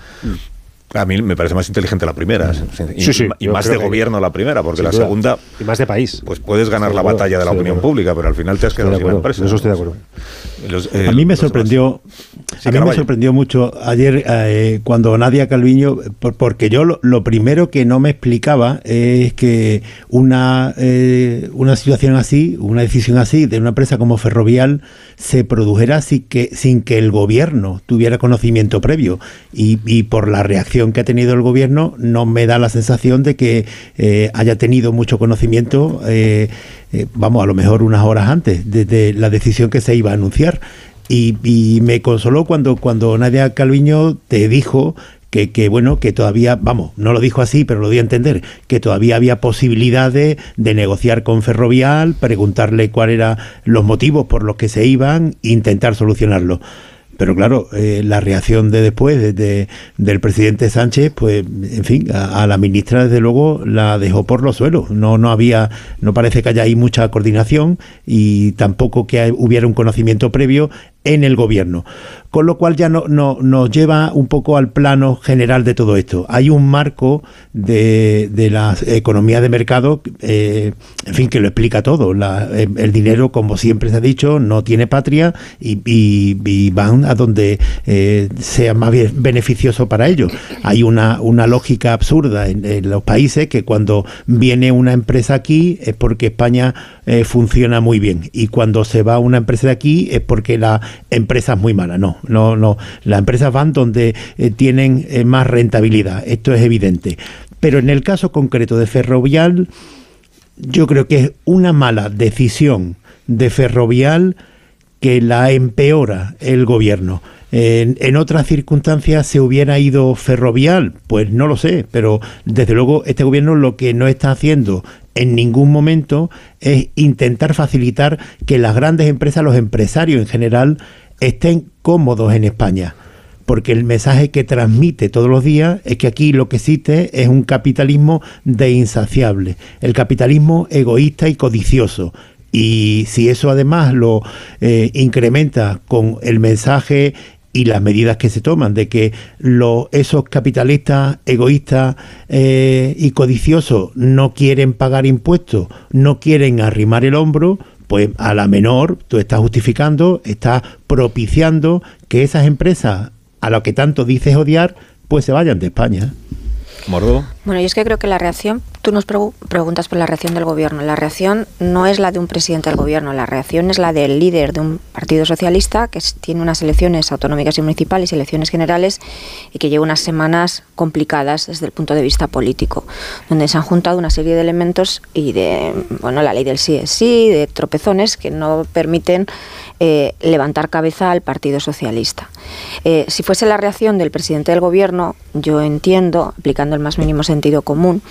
A mí me parece más inteligente la primera, y, Sí, sí, y más de que- gobierno la primera, porque la segunda, Y más de país. pues puedes ganar la batalla de la de opinión pública, pero al final te has quedado sin empresa. eso estoy de acuerdo. Los, eh, a mí me sorprendió Sí, a mí me sorprendió mucho ayer eh, cuando Nadia Calviño por- porque yo lo, lo primero que no me explicaba es que una eh, una situación así una decisión así de una empresa como Ferrovial se produjera sin que sin que el gobierno tuviera conocimiento previo y, y por la reacción que ha tenido el gobierno no me da la sensación de que eh, haya tenido mucho conocimiento eh, eh, vamos a lo mejor unas horas antes de, de la decisión que se iba a anunciar y, me consoló cuando, cuando Nadia Calviño te dijo que, que, bueno, que todavía, vamos, no lo dijo así, pero lo di a entender, que todavía había posibilidades de negociar con Ferrovial, preguntarle cuáles eran los motivos por los que se iban, intentar solucionarlo. Pero claro, eh, la reacción de después de- de- del presidente Sánchez, pues, en fin, a, a la ministra desde luego la dejó por los suelos. No, no había, no parece que haya ahí mucha coordinación y tampoco que hubiera un conocimiento previo en el gobierno. Con lo cual ya no, no- nos lleva un poco al plano general de todo esto. Hay un marco de, de la economía de mercado, eh, en fin, que lo explica todo. La- eh, el dinero, como siempre se ha dicho, no tiene patria y, y- van a donde eh, sea más beneficioso para ellos. Hay una, una lógica absurda en, en los países que cuando viene una empresa aquí es porque España eh, funciona muy bien y cuando se va una empresa de aquí es porque la empresa es muy mala. No, no, no. Las empresas van donde eh, tienen eh, más rentabilidad. Esto es evidente. Pero en el caso concreto de Ferrovial, yo creo que es una mala decisión de Ferrovial que la empeora el gobierno. En, en otras circunstancias se hubiera ido Ferrovial, pues no lo sé, pero desde luego este gobierno lo que no está haciendo en ningún momento es intentar facilitar que las grandes empresas, los empresarios en general, estén cómodos en España porque el mensaje que transmite todos los días es que aquí lo que existe es un capitalismo de insaciable, el capitalismo egoísta y codicioso. Y si eso además lo eh, incrementa con el mensaje y las medidas que se toman de que lo- esos capitalistas egoístas eh, y codiciosos no quieren pagar impuestos, no quieren arrimar el hombro, pues a la menor tú estás justificando, estás propiciando que esas empresas a lo que tanto dices odiar, pues se vayan de España. Bueno, yo es que creo que la reacción, tú nos pregu- preguntas por la reacción del gobierno. La reacción no es la de un presidente del gobierno, la reacción es la del líder de un partido socialista que tiene unas elecciones autonómicas y municipales y elecciones generales y que lleva unas semanas complicadas desde el punto de vista político, donde se han juntado una serie de elementos y de, bueno, la ley del sí es sí, de tropezones que no permiten eh, levantar cabeza al Partido Socialista. Eh, si fuese la reacción del presidente del Gobierno, yo entiendo, aplicando el más mínimo sentido común,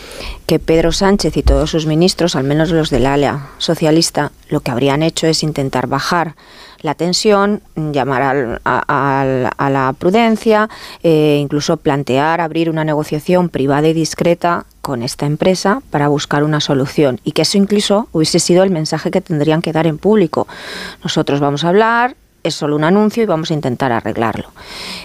que Pedro Sánchez y todos sus ministros, al menos los del ala socialista, lo que habrían hecho es intentar bajar la tensión, llamar al- a la prudencia, eh, incluso plantear abrir una negociación privada y discreta con esta empresa para buscar una solución y que eso incluso hubiese sido el mensaje que tendrían que dar en público. Nosotros vamos a hablar, es solo un anuncio y vamos a intentar arreglarlo.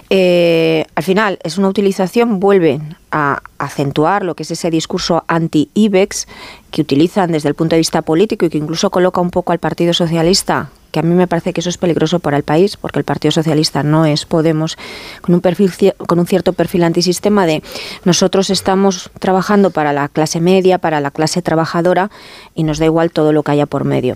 Eh, al final es una utilización, vuelven a acentuar lo que es ese discurso anti-IBEX que utilizan desde el punto de vista político y que incluso coloca un poco al Partido Socialista que a mí me parece que eso es peligroso para el país, porque el Partido Socialista no es Podemos, con un, perfil, con un cierto perfil antisistema de nosotros estamos trabajando para la clase media, para la clase trabajadora, y nos da igual todo lo que haya por medio.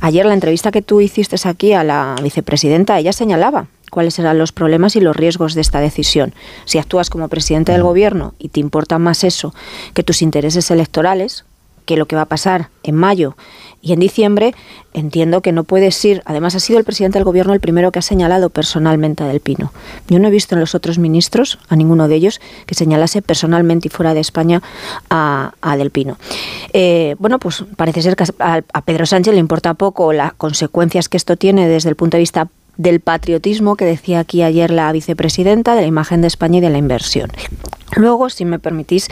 Ayer la entrevista que tú hiciste aquí a la vicepresidenta, ella señalaba cuáles serán los problemas y los riesgos de esta decisión. Si actúas como presidente del gobierno y te importa más eso que tus intereses electorales, que lo que va a pasar en mayo y en diciembre, entiendo que no puedes ir. Además, ha sido el presidente del gobierno el primero que ha señalado personalmente a Del Pino. Yo no he visto en los otros ministros, a ninguno de ellos, que señalase personalmente y fuera de España a, Del Pino. Eh, bueno, pues parece ser que a, a Pedro Sánchez le importa poco las consecuencias que esto tiene desde el punto de vista del patriotismo que decía aquí ayer la vicepresidenta, de la imagen de España y de la inversión. Luego, si me permitís,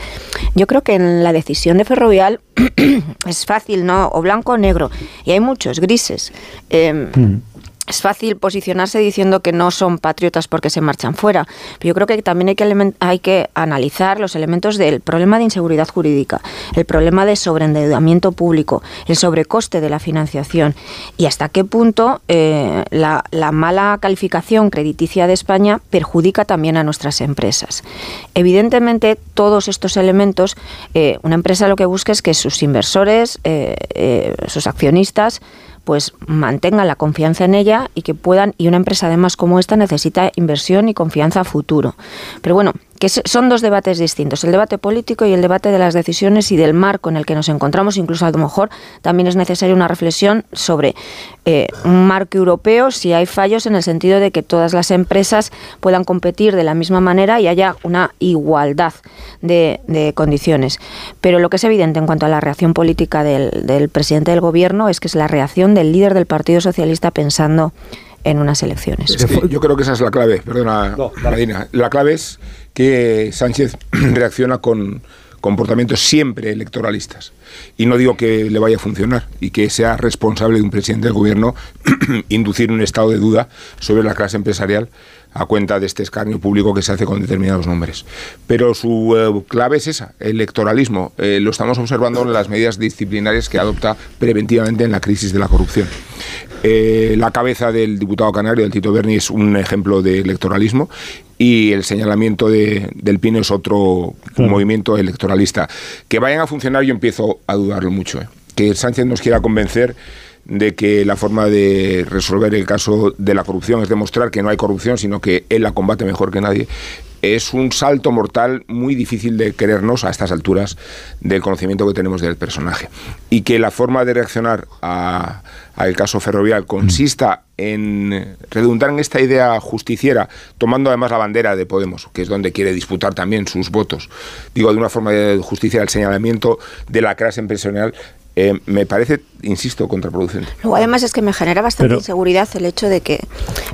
yo creo que en la decisión de Ferrovial es fácil, ¿no? O blanco o negro. Y hay muchos grises. Em, mm es fácil posicionarse diciendo que no son patriotas porque se marchan fuera, pero yo creo que también hay que, analizar los elementos del problema de inseguridad jurídica, el problema de sobreendeudamiento público, el sobrecoste de la financiación y hasta qué punto eh, la, mala calificación crediticia de España perjudica también a nuestras empresas. Evidentemente, todos estos elementos, eh, una empresa lo que busca es que sus inversores, eh, sus accionistas, pues mantengan la confianza en ella y que puedan, y una empresa además como esta necesita inversión y confianza a futuro. Pero bueno, que son dos debates distintos, el debate político y el debate de las decisiones y del marco en el que nos encontramos. Incluso a lo mejor también es necesaria una reflexión sobre eh, un marco europeo, si hay fallos en el sentido de que todas las empresas puedan competir de la misma manera y haya una igualdad de, condiciones. Pero lo que es evidente en cuanto a la reacción política del, del presidente del gobierno es que es la reacción del líder del Partido Socialista pensando en unas elecciones. yo creo que esa es la clave, perdona, La clave es que Sánchez reacciona con comportamientos siempre electoralistas. Y no digo que le vaya a funcionar y que sea responsable de un presidente del gobierno inducir un estado de duda sobre la clase empresarial a cuenta de este escarnio público que se hace con determinados nombres. Pero su eh, clave es esa, electoralismo. Eh, lo estamos observando en las medidas disciplinarias que adopta preventivamente en la crisis de la corrupción. Eh, la cabeza del diputado canario, del Tito Berni, es un ejemplo de electoralismo y el señalamiento de, del Pino es otro movimiento electoralista. Que vayan a funcionar yo empiezo a dudarlo mucho. Que Sánchez nos quiera convencer de que la forma de resolver el caso de la corrupción es demostrar que no hay corrupción, sino que él la combate mejor que nadie, es un salto mortal muy difícil de querernos a estas alturas del conocimiento que tenemos del personaje. Y que la forma de reaccionar al caso ferrovial consista en redundar en esta idea justiciera, tomando además la bandera de Podemos, que es donde quiere disputar también sus votos, digo, de una forma de justicia el señalamiento de la clase empresarial, eh, me parece, insisto, contraproducente. Luego, además, es que me genera bastante inseguridad el hecho de que,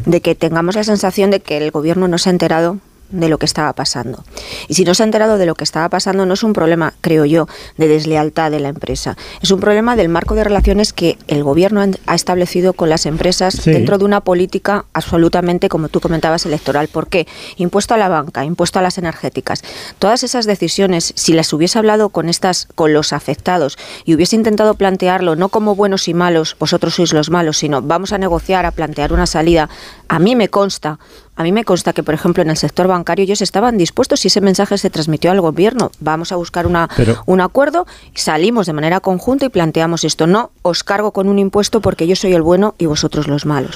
de que tengamos la sensación de que el gobierno no se ha enterado de lo que estaba pasando. Y si no se ha enterado de lo que estaba pasando, no es un problema, creo yo, de deslealtad de la empresa. Es un problema del marco de relaciones que el gobierno ha establecido con las empresas dentro de una política absolutamente, como tú comentabas, electoral. ¿Por qué? Impuesto a la banca, impuesto a las energéticas. Todas esas decisiones, si las hubiese hablado con estas, con los afectados y hubiese intentado plantearlo no como buenos y malos, vosotros sois los malos, sino vamos a negociar, a plantear una salida, a mí me consta a mí me consta que, por ejemplo, en el sector bancario ellos estaban dispuestos y ese mensaje se transmitió al gobierno. Vamos a buscar una, un acuerdo, salimos de manera conjunta y planteamos esto. No os cargo con un impuesto porque yo soy el bueno y vosotros los malos.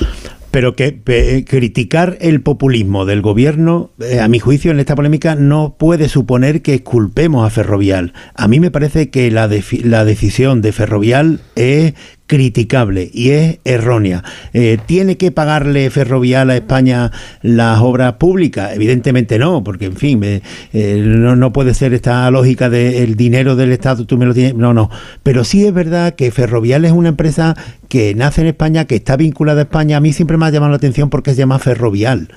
Pero que criticar el populismo del gobierno, eh, a mi juicio, en esta polémica, no puede suponer que culpemos a Ferrovial. A mí me parece que la, la decisión de Ferrovial es criticable y es errónea. Eh, ¿Tiene que pagarle Ferrovial a España las obras públicas? Evidentemente no, porque en fin, eh, no, puede ser esta lógica del dinero del Estado, tú me lo tienes. No, no. Pero sí es verdad que Ferrovial es una empresa que nace en España, que está vinculada a España. A mí siempre me ha llamado la atención porque se llama Ferrovial.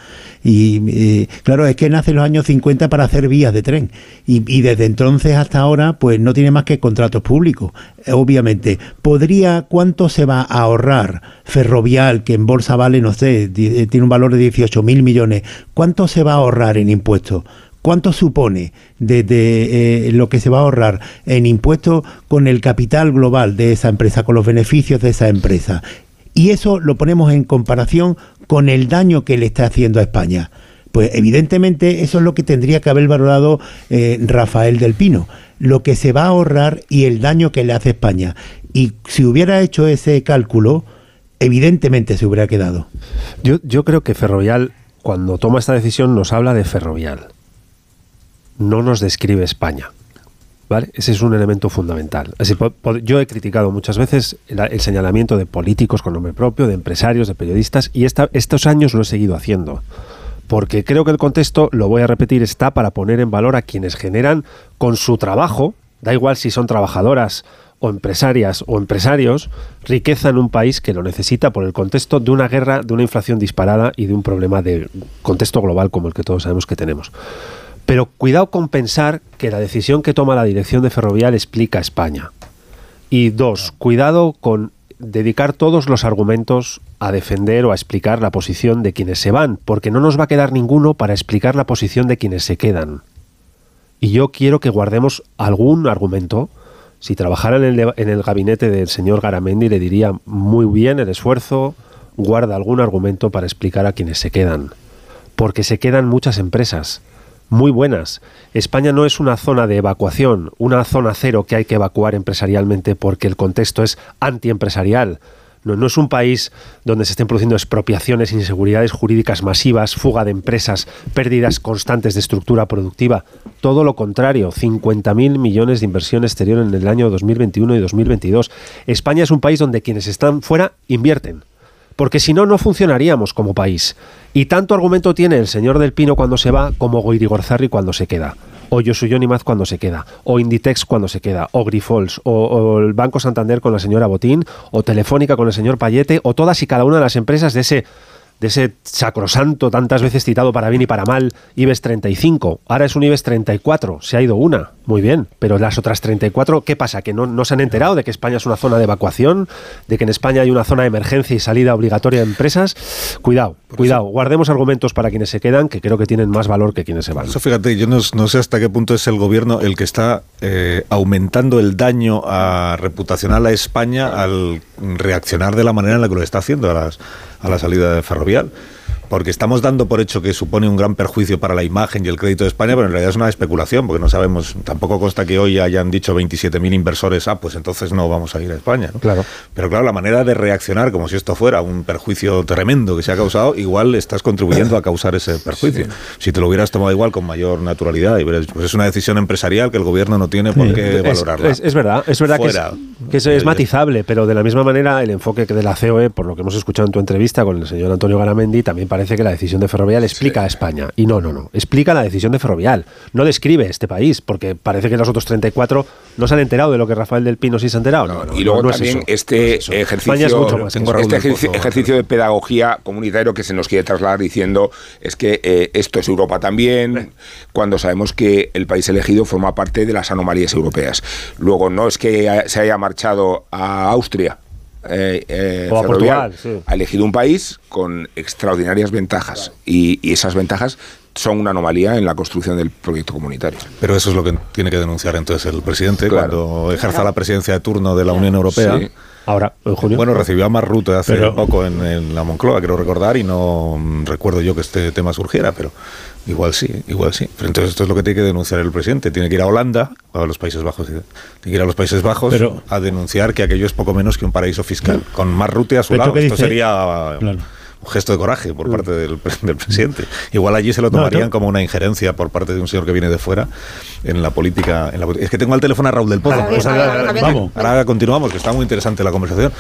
Y claro, es que nace en los años 50 para hacer vías de tren. Y, desde entonces hasta ahora, pues no tiene más que contratos públicos. Obviamente, ¿podría cuánto se va a ahorrar Ferrovial, que en bolsa vale, no sé, eh, tiene un valor de 18 mil millones? ¿Cuánto se va a ahorrar en impuestos? ¿Cuánto supone de, eh, lo que se va a ahorrar en impuestos con el capital global de esa empresa, con los beneficios de esa empresa? Y eso lo ponemos en comparación con el daño que le está haciendo a España. Pues evidentemente eso es lo que tendría que haber valorado eh, Rafael del Pino, lo que se va a ahorrar y el daño que le hace España. Y si hubiera hecho ese cálculo, evidentemente se hubiera quedado. Yo, creo que Ferrovial, cuando toma esta decisión, nos habla de Ferrovial. No nos describe España. ¿Vale? Ese es un elemento fundamental. Así, yo he criticado muchas veces el, el señalamiento de políticos con nombre propio, de empresarios, de periodistas, y esta- estos años lo he seguido haciendo. Porque creo que el contexto, lo voy a repetir, está para poner en valor a quienes generan con su trabajo, da igual si son trabajadoras o empresarias o empresarios, riqueza en un país que lo necesita por el contexto de una guerra, de una inflación disparada y de un problema de contexto global como el que todos sabemos que tenemos. Pero cuidado con pensar que la decisión que toma la dirección de Ferrovial explica España. Y dos, cuidado con dedicar todos los argumentos a defender o a explicar la posición de quienes se van, porque no nos va a quedar ninguno para explicar la posición de quienes se quedan. Y yo quiero que guardemos algún argumento. Si trabajara en el, gabinete del señor Garamendi, le diría muy bien el esfuerzo, guarda algún argumento para explicar a quienes se quedan. Porque se quedan muchas empresas muy buenas. España no es una zona de evacuación, una zona cero que hay que evacuar empresarialmente porque el contexto es antiempresarial. No, no es un país donde se estén produciendo expropiaciones, inseguridades jurídicas masivas, fuga de empresas, pérdidas constantes de estructura productiva. Todo lo contrario, 50.000 millones de inversión exterior en el año 2021 y 2022. España es un país donde quienes están fuera invierten porque si no, no funcionaríamos como país. Y tanto argumento tiene el señor del Pino cuando se va como Goirigorzarri cuando se queda. O Yosuyo Nimaz cuando se queda. O Inditex cuando se queda. O Grifols. O, o el Banco Santander con la señora Botín. O Telefónica con el señor Payete. O todas y cada una de las empresas de ese de ese sacrosanto tantas veces citado para bien y para mal IBEX 35. Ahora es un IBEX 34, se ha ido una, muy bien, pero las otras 34, ¿qué pasa? ¿Que no, no se han enterado de que España es una zona de evacuación? ¿De que en España hay una zona de emergencia y salida obligatoria de empresas? Cuidado, cuidado, guardemos argumentos para quienes se quedan, que creo que tienen más valor que quienes se van. Eso fíjate, yo no, no sé hasta qué punto es el gobierno el que está eh, aumentando el daño a, reputacional a España al reaccionar de la manera en la que lo está haciendo a, las, a la salida de Ferrovial. Porque estamos dando por hecho que supone un gran perjuicio para la imagen y el crédito de España, pero en realidad es una especulación, porque no sabemos, tampoco consta que hoy hayan dicho 27.000 inversores, ah, pues entonces no vamos a ir a España. ¿no? Claro. Pero claro, la manera de reaccionar, como si esto fuera un perjuicio tremendo que se ha causado, igual estás contribuyendo a causar ese perjuicio. Si te lo hubieras tomado igual con mayor naturalidad, y pues es una decisión empresarial que el gobierno no tiene por qué Es- valorarla. Es, es verdad, es verdad que es, que es matizable, pero de la misma manera el enfoque que de la COE, por lo que hemos escuchado en tu entrevista con el señor Antonio Garamendi, también parece que la decisión de Ferrovial explica a España. Y no, no, no, explica la decisión de Ferrovial. No describe este país, porque parece que los otros 34 no se han enterado de lo que Rafael del Pino sí se ha enterado. No, no, y luego no es también este España es ejercicio, mucho más que este ejercicio, ejercicio de pedagogía comunitario que se nos quiere trasladar diciendo es que eh, esto es Europa también, cuando sabemos que el país elegido forma parte de las anomalías europeas. Luego, no es que se haya marchado a Austria. Eh, eh, O a. Portugal, sí. Ha elegido un país con extraordinarias ventajas y, y esas ventajas son una anomalía en la construcción del proyecto comunitario. Pero eso es lo que tiene que denunciar entonces el presidente Claro. cuando ejerza la presidencia de turno de la Unión Europea. Sí. Ahora, en junio. Bueno, recibió a Marrute hace Pero- poco en, en la Moncloa, creo recordar, y no mm, recuerdo yo que este tema surgiera, pero igual sí, igual sí. Pero entonces esto es lo que tiene que denunciar el presidente. Tiene que ir a Holanda, a los Países Bajos, tiene que ir a los Países Bajos Pero- a denunciar que aquello es poco menos que un paraíso fiscal, con Marrute a su lado. ¿qué Esto dice? sería Claro. Un gesto de coraje por parte del, del presidente. Igual allí se lo tomarían no. como una injerencia por parte de un señor que viene de fuera en la política. En la, es que tengo al teléfono a Raúl del Pozo. Vamos. Ahora continuamos, que está muy interesante la conversación.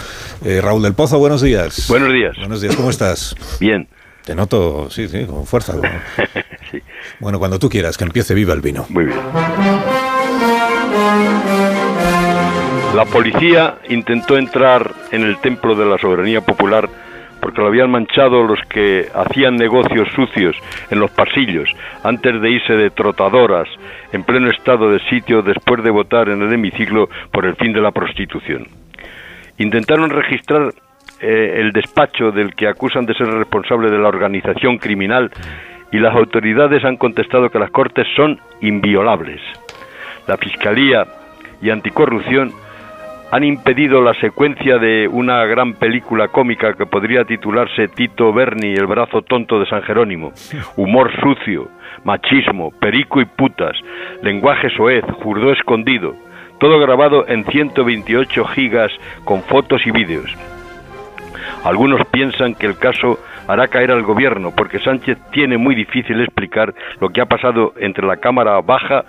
Eh, Raúl del Pozo, buenos días. Buenos días. Buenos días, ¿cómo estás? Bien. Te noto, sí, sí, con fuerza. como- sí, Bueno, cuando tú quieras, que empiece viva el vino. muy bien. La policía intentó entrar en el templo de la soberanía popular porque lo habían manchado los que hacían negocios sucios en los pasillos antes de irse de trotadoras en pleno estado de sitio después de votar en el hemiciclo por el fin de la prostitución. Intentaron registrar eh, el despacho del que acusan de ser responsable de la organización criminal y las autoridades han contestado que las cortes son inviolables. La Fiscalía y Anticorrupción han impedido la secuencia de una gran película cómica que podría titularse Tito Berni, el brazo tonto de San Jerónimo. Humor sucio, machismo, perico y putas, lenguaje soez, jurdó escondido, todo grabado en 128 gigas con fotos y vídeos. Algunos piensan que el caso hará caer al gobierno porque Sánchez tiene muy difícil explicar lo que ha pasado entre la Cámara Baja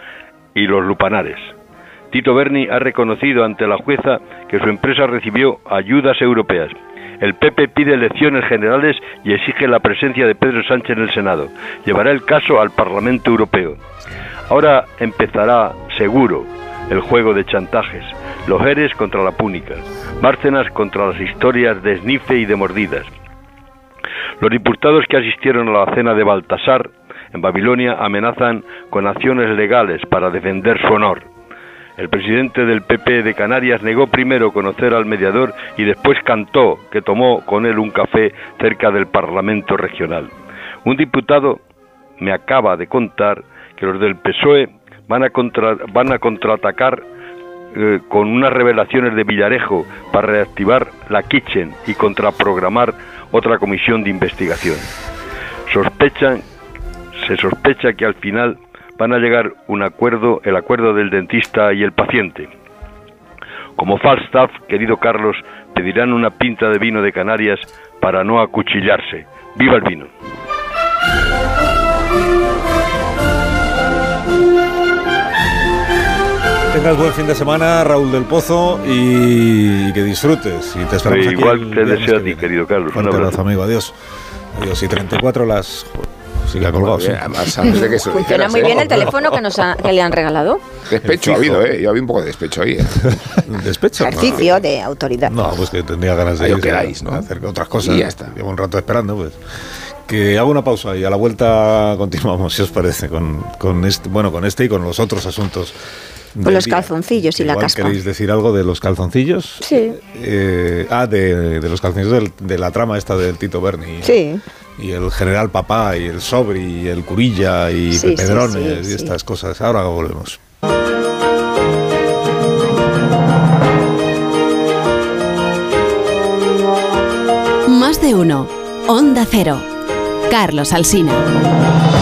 y los lupanares. Tito Berni ha reconocido ante la jueza que su empresa recibió ayudas europeas. El PP pide elecciones generales y exige la presencia de Pedro Sánchez en el Senado. Llevará el caso al Parlamento Europeo. Ahora empezará, seguro, el juego de chantajes. Los Eres contra la Púnica. Bárcenas contra las historias de esnife y de mordidas. Los diputados que asistieron a la cena de Baltasar en Babilonia amenazan con acciones legales para defender su honor. El presidente del PP de Canarias negó primero conocer al mediador y después cantó que tomó con él un café cerca del Parlamento regional. Un diputado me acaba de contar que los del PSOE van a, van a contraatacar eh, con unas revelaciones de Villarejo para reactivar la Kitchen y contraprogramar otra comisión de investigación. Sospechan, se sospecha que al final van a llegar un acuerdo, el acuerdo del dentista y el paciente. Como Falstaff, querido Carlos, pedirán una pinta de vino de Canarias para no acuchillarse. ¡Viva el vino! Tengas buen fin de semana, Raúl del Pozo, y que disfrutes. Y te esperamos aquí igual te deseo a ti, querido Carlos. Un abrazo, amigo. Adiós. Adiós. Y 34 las... Sigue colgado, sí. Además, antes de que lo Funciona dijeras, muy ¿eh? bien el teléfono que, nos ha- que le han regalado. Despecho ha habido, ¿eh? Yo había un poco de despecho ahí. ¿eh? ¿Despecho? Ejercicio de autoridad. No, pues que tendría ganas de ir ¿no? a hacer otras cosas. Y ya está. Llevo un rato esperando, pues. Que hago una pausa y a la vuelta continuamos, si os parece, con, con este, bueno, con este y con los otros asuntos. Con del los día. calzoncillos y la Igual caspa. ¿Queréis decir algo de los calzoncillos? Sí. Eh, ah, de, de los calzoncillos del- de la trama esta del Tito Berni. Sí. Y el general Papá, y el Sobri, y el Curilla, y Sí, sí, Pedrones, sí, y estas cosas. Ahora volvemos. Más de uno. Onda Cero. Carlos Alsina.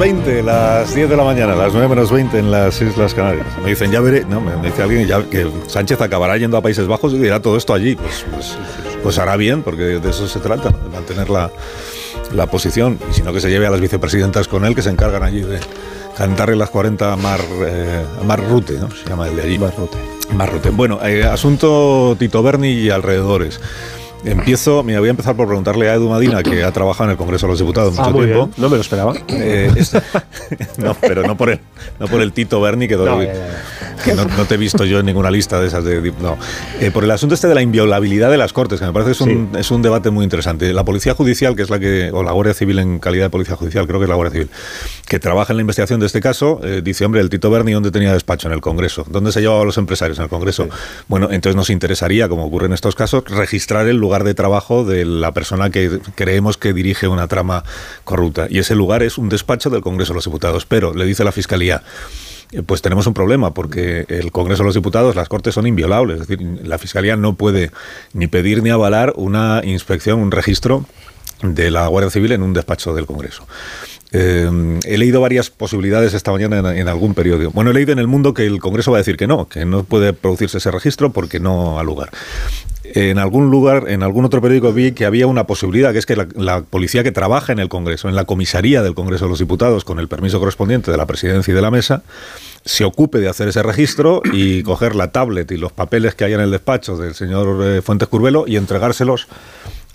20, las 10 de la mañana, las 9 menos 20 en las Islas Canarias. Me dicen, ya veré, no, me dice alguien ya que Sánchez acabará yendo a Países Bajos y dirá todo esto allí. Pues, pues, pues hará bien, porque de eso se trata, de mantener la, la posición. Y si no, que se lleve a las vicepresidentas con él, que se encargan allí de cantarle las 40 a Mar, eh, a Mar Rute, ¿no? Se llama el de allí. Mar Rute. Mar Rute. Bueno, eh, asunto Tito Berni y alrededores. Empiezo, mira, voy a empezar por preguntarle a Edu Madina, que ha trabajado en el Congreso de los Diputados mucho Ah, muy tiempo. bien. No me lo esperaba. Eh, es- no, pero no por el, no por el Tito Berni, que, No, doy- ya, ya, que no, no te he visto yo en ninguna lista de esas. De, no. Eh, por el asunto este de la inviolabilidad de las Cortes, que me parece que es un, es un debate muy interesante. La Policía Judicial, que es la que, o la Guardia Civil en calidad de Policía Judicial, creo que es la Guardia Civil, que trabaja en la investigación de este caso, eh, dice, hombre, el Tito Berni, ¿dónde tenía despacho? En el Congreso. ¿Dónde se llevaba a los empresarios? En el Congreso. Bueno, entonces nos interesaría, como ocurre en estos casos, registrar el lugar de trabajo de la persona que creemos que dirige una trama corrupta. Y ese lugar es un despacho del Congreso de los Diputados. Pero, le dice la Fiscalía, eh, pues tenemos un problema porque el Congreso de los Diputados, las Cortes son inviolables. Es decir, la Fiscalía no puede ni pedir ni avalar una inspección, un registro de la Guardia Civil en un despacho del Congreso. Eh, he leído varias posibilidades esta mañana en, en algún periódico. Bueno, he leído en el mundo que el Congreso va a decir que no, que no puede producirse ese registro porque no ha lugar. En algún lugar, en algún otro periódico vi que había una posibilidad, que es que la, policía que trabaja en el Congreso, en la comisaría del Congreso de los Diputados, con el permiso correspondiente de la presidencia y de la mesa, se ocupe de hacer ese registro y coger la tablet y los papeles que hay en el despacho del señor eh, Fuentes Curvelo y entregárselos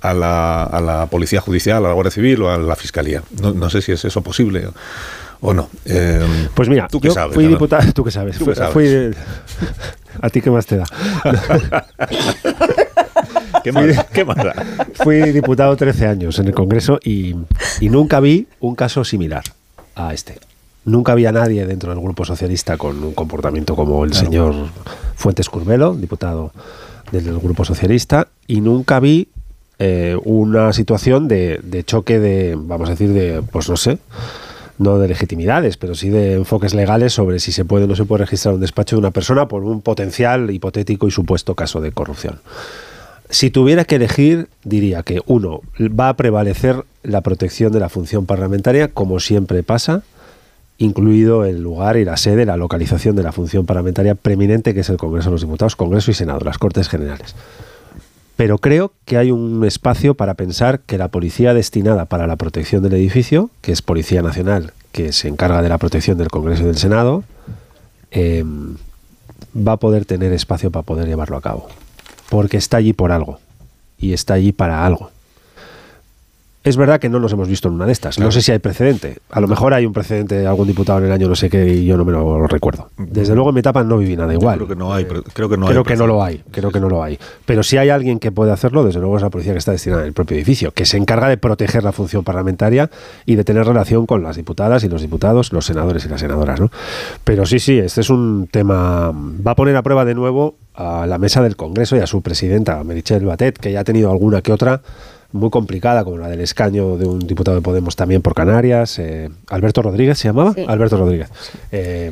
a la, a la Policía Judicial, a la Guardia Civil o a la Fiscalía. No, no sé si es eso posible o, no. Eh, Pues mira, ¿tú yo sabes? fui diputado. ¿Tú qué sabes? ¿Tú Fui- qué sabes? fui- ¿A ti qué más te da? ¿Qué más, qué más da? Fui diputado 13 años en el Congreso y, y nunca vi un caso similar a este. Nunca había nadie dentro del Grupo Socialista con un comportamiento como el señor Fuentes Curvelo, diputado del Grupo Socialista, y nunca vi eh, una situación de, de choque de, vamos a decir, de, pues no sé, no de legitimidades, pero sí de enfoques legales sobre si se puede o no se puede registrar un despacho de una persona por un potencial hipotético y supuesto caso de corrupción. Si tuviera que elegir, diría que uno, va a prevalecer la protección de la función parlamentaria, como siempre pasa, incluido el lugar y la sede, la localización de la función parlamentaria preeminente, que es el Congreso de los Diputados, Congreso y Senado, las Cortes Generales. Pero creo que hay un espacio para pensar que la policía destinada para la protección del edificio, que es Policía Nacional, que se encarga de la protección del Congreso y del Senado, eh, va a poder tener espacio para poder llevarlo a cabo. Porque está allí por algo. Y está allí para algo. Es verdad que no nos hemos visto en una de estas. No sé si hay precedente. A lo mejor hay un precedente de algún diputado en el año no sé qué y yo no me lo recuerdo. Desde luego en mi etapa no viví nada igual. Creo que no hay. Creo que no, creo hay que no lo hay. Creo que no lo hay. Pero si hay alguien que puede hacerlo, desde luego es la policía que está destinada en el propio edificio, que se encarga de proteger la función parlamentaria y de tener relación con las diputadas y los diputados, los senadores y las senadoras. ¿no? Pero sí, sí, este es un tema. Va a poner a prueba de nuevo a la mesa del Congreso y a su presidenta, Merichel Batet, que ya ha tenido alguna que otra muy complicada, como la del escaño de un diputado de Podemos también por Canarias, eh, Alberto Rodríguez se llamaba, Sí. Alberto Rodríguez, eh,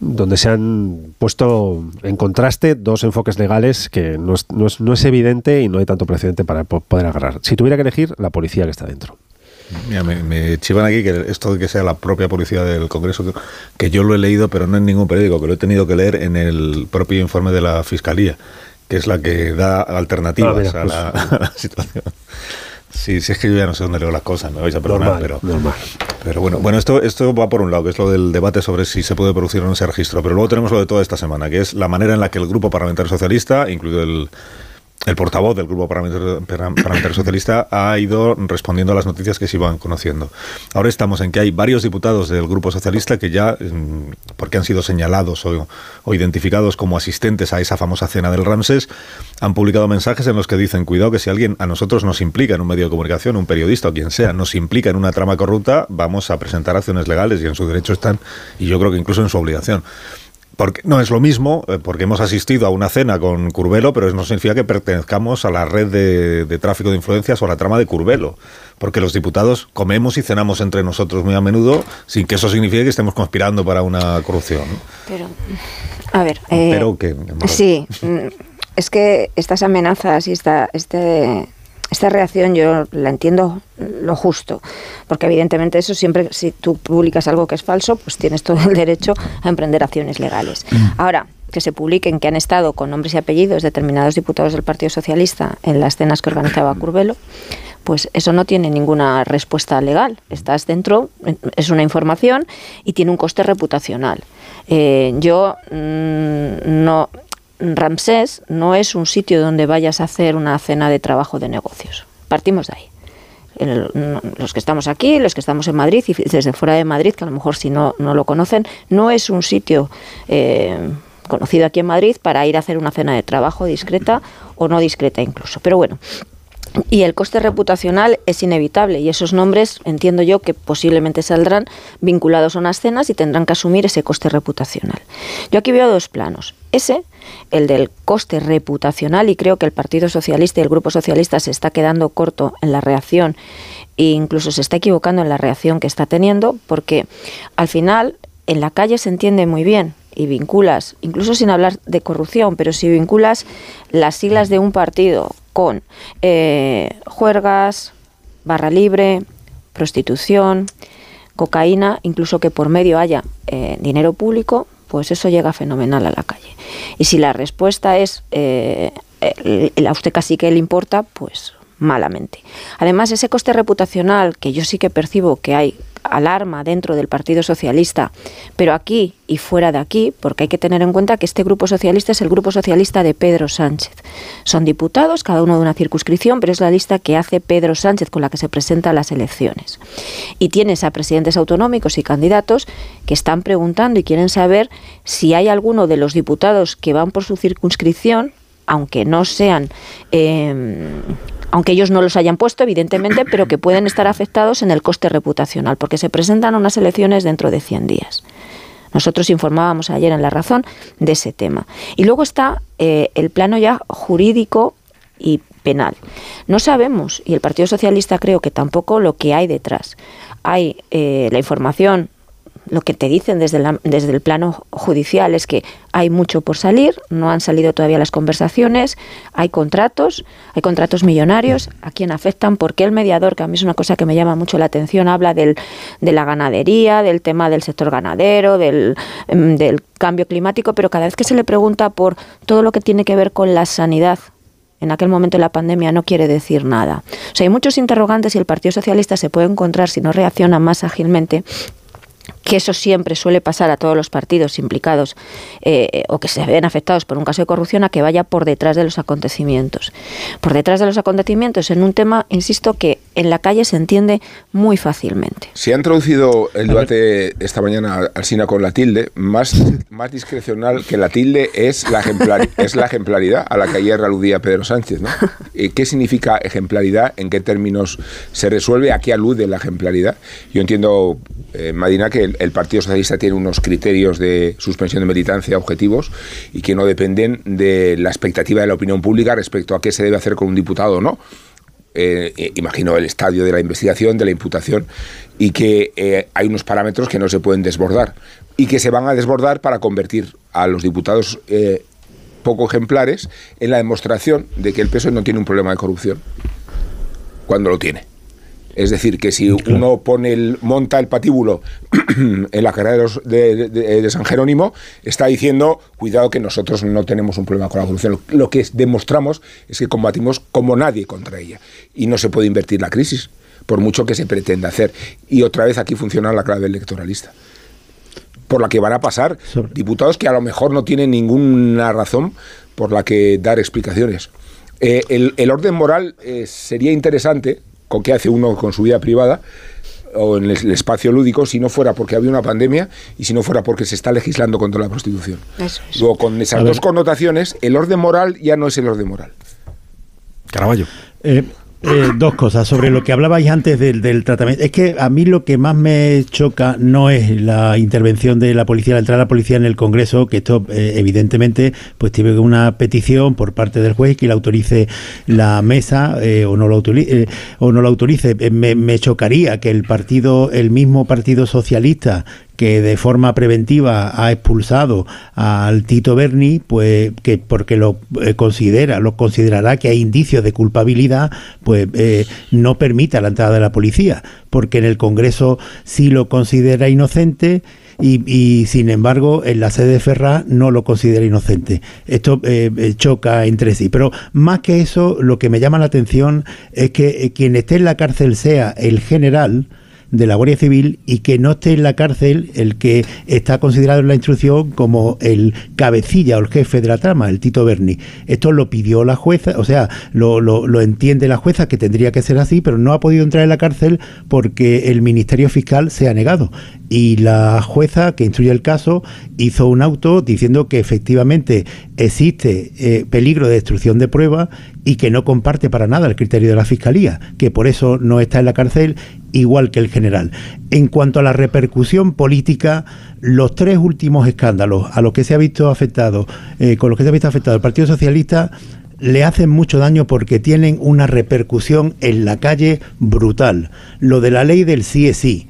donde se han puesto en contraste dos enfoques legales que no es, no es- no es evidente y no hay tanto precedente para po- poder agarrar. Si tuviera que elegir, la policía que está dentro. Mira, me, me chivan aquí que esto de que sea la propia policía del Congreso, que, que yo lo he leído, pero no en ningún periódico, que lo he tenido que leer en el propio informe de la Fiscalía, que es la que da alternativas Ah, mira, a, pues- la, a la situación. Sí, sí, es que yo ya no sé dónde leo las cosas, me vais a perdonar, Normal, pero, normal. pero bueno, bueno esto, esto va por un lado, que es lo del debate sobre si se puede producir o no ese registro, pero luego tenemos lo de toda esta semana, que es la manera en la que el Grupo Parlamentario Socialista, incluido el, el portavoz del Grupo Parlamentario, Socialista ha ido respondiendo a las noticias que se iban conociendo. Ahora estamos en que hay varios diputados del Grupo Socialista que ya, mm, porque han sido señalados o, o identificados como asistentes a esa famosa cena del Ramses, han publicado mensajes en los que dicen, cuidado que si alguien a nosotros nos implica en un medio de comunicación, un periodista o quien sea, nos implica en una trama corrupta, vamos a presentar acciones legales y en su derecho están, y yo creo que incluso en su obligación. Porque no es lo mismo, eh, porque hemos asistido a una cena con Curbelo, pero eso no significa que pertenezcamos a la red de, de tráfico de influencias o a la trama de Curbelo. Porque los diputados comemos y cenamos entre nosotros muy a menudo sin que eso signifique que estemos conspirando para una corrupción. Pero, a ver. eh, Pero que. Sí, mm, es que estas amenazas y esta, este, esta reacción yo la entiendo lo justo, porque evidentemente eso siempre, si tú publicas algo que es falso, pues tienes todo el derecho a emprender acciones legales. Ahora, que se publiquen que han estado con nombres y apellidos determinados diputados del Partido Socialista en las cenas que organizaba Curbelo, pues eso no tiene ninguna respuesta legal. Estás dentro, es una información y tiene un coste reputacional. Eh, yo mm, no, Ramsés no es un sitio donde vayas a hacer una cena de trabajo de negocios. Partimos de ahí. Los que estamos aquí, los que estamos en Madrid y desde fuera de Madrid, que a lo mejor si no, no lo conocen, no es un sitio eh, conocido aquí en Madrid para ir a hacer una cena de trabajo discreta o no discreta incluso. Pero bueno, y el coste reputacional es inevitable y esos nombres entiendo yo que posiblemente saldrán vinculados a unas cenas y tendrán que asumir ese coste reputacional. Yo aquí veo dos planos. Ese, el del coste reputacional, y creo que el Partido Socialista y el Grupo Socialista se está quedando corto en la reacción e incluso se está equivocando en la reacción que está teniendo, porque al final en la calle se entiende muy bien y vinculas, incluso sin hablar de corrupción, pero si vinculas las siglas de un partido con eh, juergas, barra libre, prostitución, cocaína, incluso que por medio haya eh, dinero público, pues eso llega fenomenal a la calle. Y si la respuesta es eh, a usted casi que le importa, pues malamente. Además, ese coste reputacional que yo sí que percibo que hay alarma dentro del Partido Socialista, pero aquí y fuera de aquí, porque hay que tener en cuenta que este grupo socialista es el grupo socialista de Pedro Sánchez. Son diputados, cada uno de una circunscripción, pero es la lista que hace Pedro Sánchez con la que se presenta a las elecciones. Y tienes a presidentes autonómicos y candidatos que están preguntando y quieren saber si hay alguno de los diputados que van por su circunscripción, aunque no sean eh, aunque ellos no los hayan puesto, evidentemente, pero que pueden estar afectados en el coste reputacional, porque se presentan unas elecciones dentro de 100 días. Nosotros informábamos ayer en La Razón de ese tema. Y luego está eh, el plano ya jurídico y penal. No sabemos, y el Partido Socialista creo que tampoco lo que hay detrás. Hay eh, la información lo que te dicen desde, desde el plano judicial es que hay mucho por salir, no han salido todavía las conversaciones, hay contratos, hay contratos millonarios, a quién afectan, porque el mediador, que a mí es una cosa que me llama mucho la atención, habla del, de la ganadería, del tema del sector ganadero, del, em, del cambio climático, pero cada vez que se le pregunta por todo lo que tiene que ver con la sanidad, en aquel momento de la pandemia no quiere decir nada. O sea, hay muchos interrogantes y el Partido Socialista se puede encontrar, si no reacciona más ágilmente, que eso siempre suele pasar a todos los partidos implicados eh, o que se ven afectados por un caso de corrupción a que vaya por detrás de los acontecimientos. Por detrás de los acontecimientos en un tema, insisto, que en la calle se entiende muy fácilmente. Se ha introducido el debate esta mañana al SINA con la tilde, más, más discrecional que la tilde es la, ejemplar, es la ejemplaridad a la que ayer aludía Pedro Sánchez. ¿no? ¿Qué significa ejemplaridad? ¿En qué términos se resuelve? ¿A qué alude la ejemplaridad? Yo entiendo, eh, Madina, que el, Partido Socialista tiene unos criterios de suspensión de militancia objetivos y que no dependen de la expectativa de la opinión pública respecto a qué se debe hacer con un diputado o no. Eh, eh, imagino el estadio de la investigación, de la imputación, y que eh, hay unos parámetros que no se pueden desbordar y que se van a desbordar para convertir a los diputados poco ejemplares en la demostración de que el PSOE no tiene un problema de corrupción cuando lo tiene. Es decir, que si uno pone el, monta el patíbulo en la carrera de, de, San Jerónimo, está diciendo, cuidado que nosotros no tenemos un problema con la corrupción. Lo, que demostramos es que combatimos como nadie contra ella. Y no se puede invertir la crisis, por mucho que se pretenda hacer. Y otra vez aquí funciona la clave electoralista por la que van a pasar diputados que a lo mejor no tienen ninguna razón por la que dar explicaciones. Eh, el, orden moral eh, sería interesante, con qué hace uno con su vida privada o en el espacio lúdico si no fuera porque había una pandemia y si no fuera porque se está legislando contra la prostitución. Luego, con esas dos connotaciones, el orden moral ya no es el orden moral. Caraballo. Eh, eh, dos cosas sobre lo que hablabais antes del, tratamiento. Es que a mí lo que más me choca no es la intervención de la policía, la entrada de la policía en el Congreso, que esto eh, evidentemente pues tiene una petición por parte del juez que la autorice la mesa eh, o no lo autorice. o no lo autorice. Me chocaría que el partido, el mismo Partido Socialista que de forma preventiva ha expulsado al Tito Berni, pues que porque lo eh, considera, lo considerará que hay indicios de culpabilidad, pues eh, no permita la entrada de la policía, porque en el Congreso sí lo considera inocente. Y, sin embargo en la sede de Ferraz no lo considera inocente. Esto eh, choca entre sí. Pero más que eso, lo que me llama la atención es que quien esté en la cárcel sea el general, de la Guardia Civil y que no esté en la cárcel el que está considerado en la instrucción como el cabecilla o el jefe de la trama, el Tito Berni. Esto lo pidió la jueza, o sea, lo, entiende la jueza que tendría que ser así, pero no ha podido entrar en la cárcel porque el Ministerio Fiscal se ha negado. Y la jueza que instruye el caso hizo un auto diciendo que efectivamente existe eh, peligro de destrucción de pruebas y que no comparte para nada el criterio de la Fiscalía, que por eso no está en la cárcel igual que el general. En cuanto a la repercusión política, los tres últimos escándalos a los que se ha visto afectado, eh, con los que se ha visto afectado el Partido Socialista, le hacen mucho daño porque tienen una repercusión en la calle brutal. Lo de la ley del sí es sí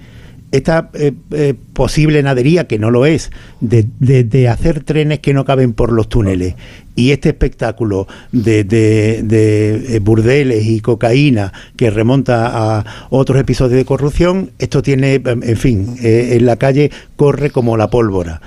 esta eh, eh, posible nadería, que no lo es, de, hacer trenes que no caben por los túneles y este espectáculo de, de, eh, burdeles y cocaína que remonta a otros episodios de corrupción, esto tiene, en fin, en la calle corre como la pólvora.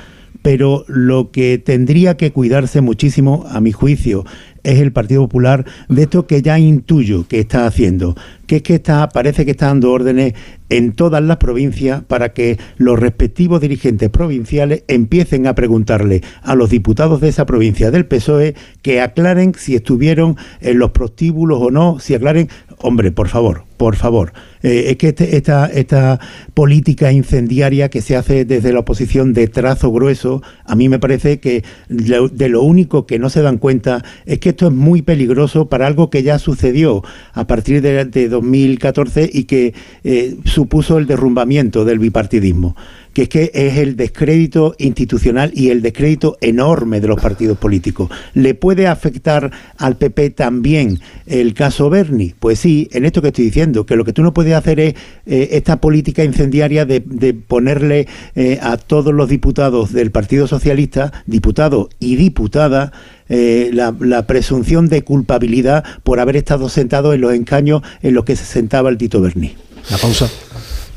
Pero lo que tendría que cuidarse muchísimo, a mi juicio, es el Partido Popular de esto que ya intuyo que está haciendo, que es que está, parece que está dando órdenes en todas las provincias para que los respectivos dirigentes provinciales empiecen a preguntarle a los diputados de esa provincia del PSOE que aclaren si estuvieron en los prostíbulos o no, si aclaren, hombre, por favor, por favor. Eh, es que este, esta, esta política incendiaria que se hace desde la oposición de trazo grueso, a mí me parece que de lo único que no se dan cuenta es que esto es muy peligroso para algo que ya sucedió a partir de, 2014 y que eh, supuso el derrumbamiento del bipartidismo que es que es el descrédito institucional y el descrédito enorme de los partidos políticos. ¿Le puede afectar al PP también el caso Berni? Pues sí, en esto que estoy diciendo, que lo que tú no puedes hacer es eh, esta política incendiaria de, ponerle eh, a todos los diputados del Partido Socialista, diputados y diputadas, eh, la, la presunción de culpabilidad por haber estado sentado en los encaños en los que se sentaba el Tito Berni. La pausa.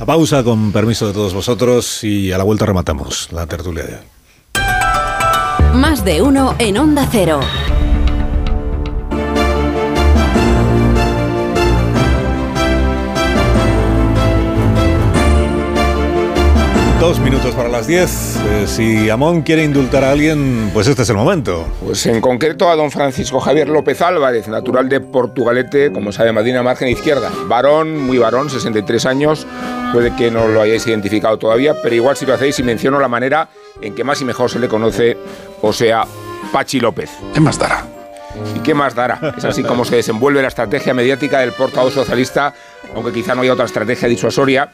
La pausa con permiso de todos vosotros y a la vuelta rematamos la tertulia de hoy. Más de uno en Onda Cero. Dos minutos para las diez. Eh, si Amón quiere indultar a alguien, pues este es el momento. Pues en concreto a don Francisco Javier López Álvarez, natural de Portugalete, como sabe Madina, margen izquierda. Varón, muy varón, 63 años. Puede que no lo hayáis identificado todavía, pero igual si lo hacéis y menciono la manera en que más y mejor se le conoce, o sea, Pachi López. ¿Qué más dará? ¿Y qué más dará? Es así como se desenvuelve la estrategia mediática del portavoz socialista, aunque quizá no haya otra estrategia disuasoria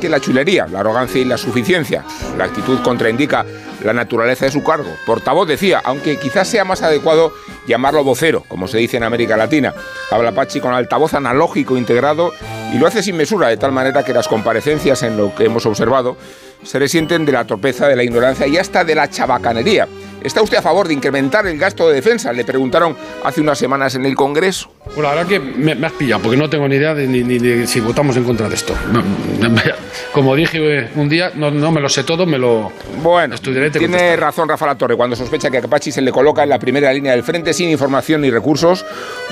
que la chulería, la arrogancia y la suficiencia. La actitud contraindica la naturaleza de su cargo. Portavoz decía, aunque quizás sea más adecuado llamarlo vocero, como se dice en América Latina. Habla Pachi con altavoz analógico integrado y lo hace sin mesura, de tal manera que las comparecencias en lo que hemos observado se resienten de la torpeza, de la ignorancia y hasta de la chabacanería. ¿Está usted a favor de incrementar el gasto de defensa? Le preguntaron hace unas semanas en el Congreso. La verdad que me, me has pillado, porque no tengo ni idea de, ni, ni de si votamos en contra de esto. No, no, como dije eh, un día, no, no me lo sé todo, me lo Bueno, estudiaré. te tiene contestaré. razón Rafa La Torre cuando sospecha que a Capachi se le coloca en la primera línea del frente sin información ni recursos,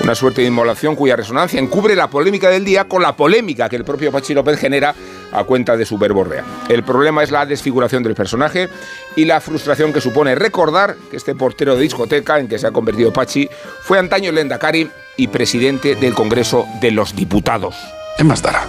una suerte de inmolación cuya resonancia encubre la polémica del día con la polémica que el propio Pachi López genera a cuenta de su verborrea. El problema es la desfiguración del personaje y la frustración que supone recordar que este portero de discoteca en que se ha convertido Pachi fue antaño Lendakari y presidente del Congreso de los Diputados. ¿Qué más dará?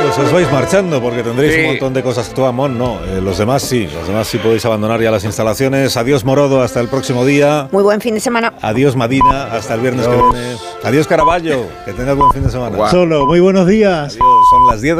Pues os vais marchando porque tendréis Sí. un montón de cosas. Tú, Amón, no. Eh, los demás sí. Los demás sí podéis abandonar ya las instalaciones. Adiós, Morodo. Hasta el próximo día. Muy buen fin de semana. Adiós, Madina. Hasta el viernes Adiós. que viene. Adiós, Caraballo. Que tengas buen fin de semana. Solo, muy buenos días. Adiós. Son las 10 de la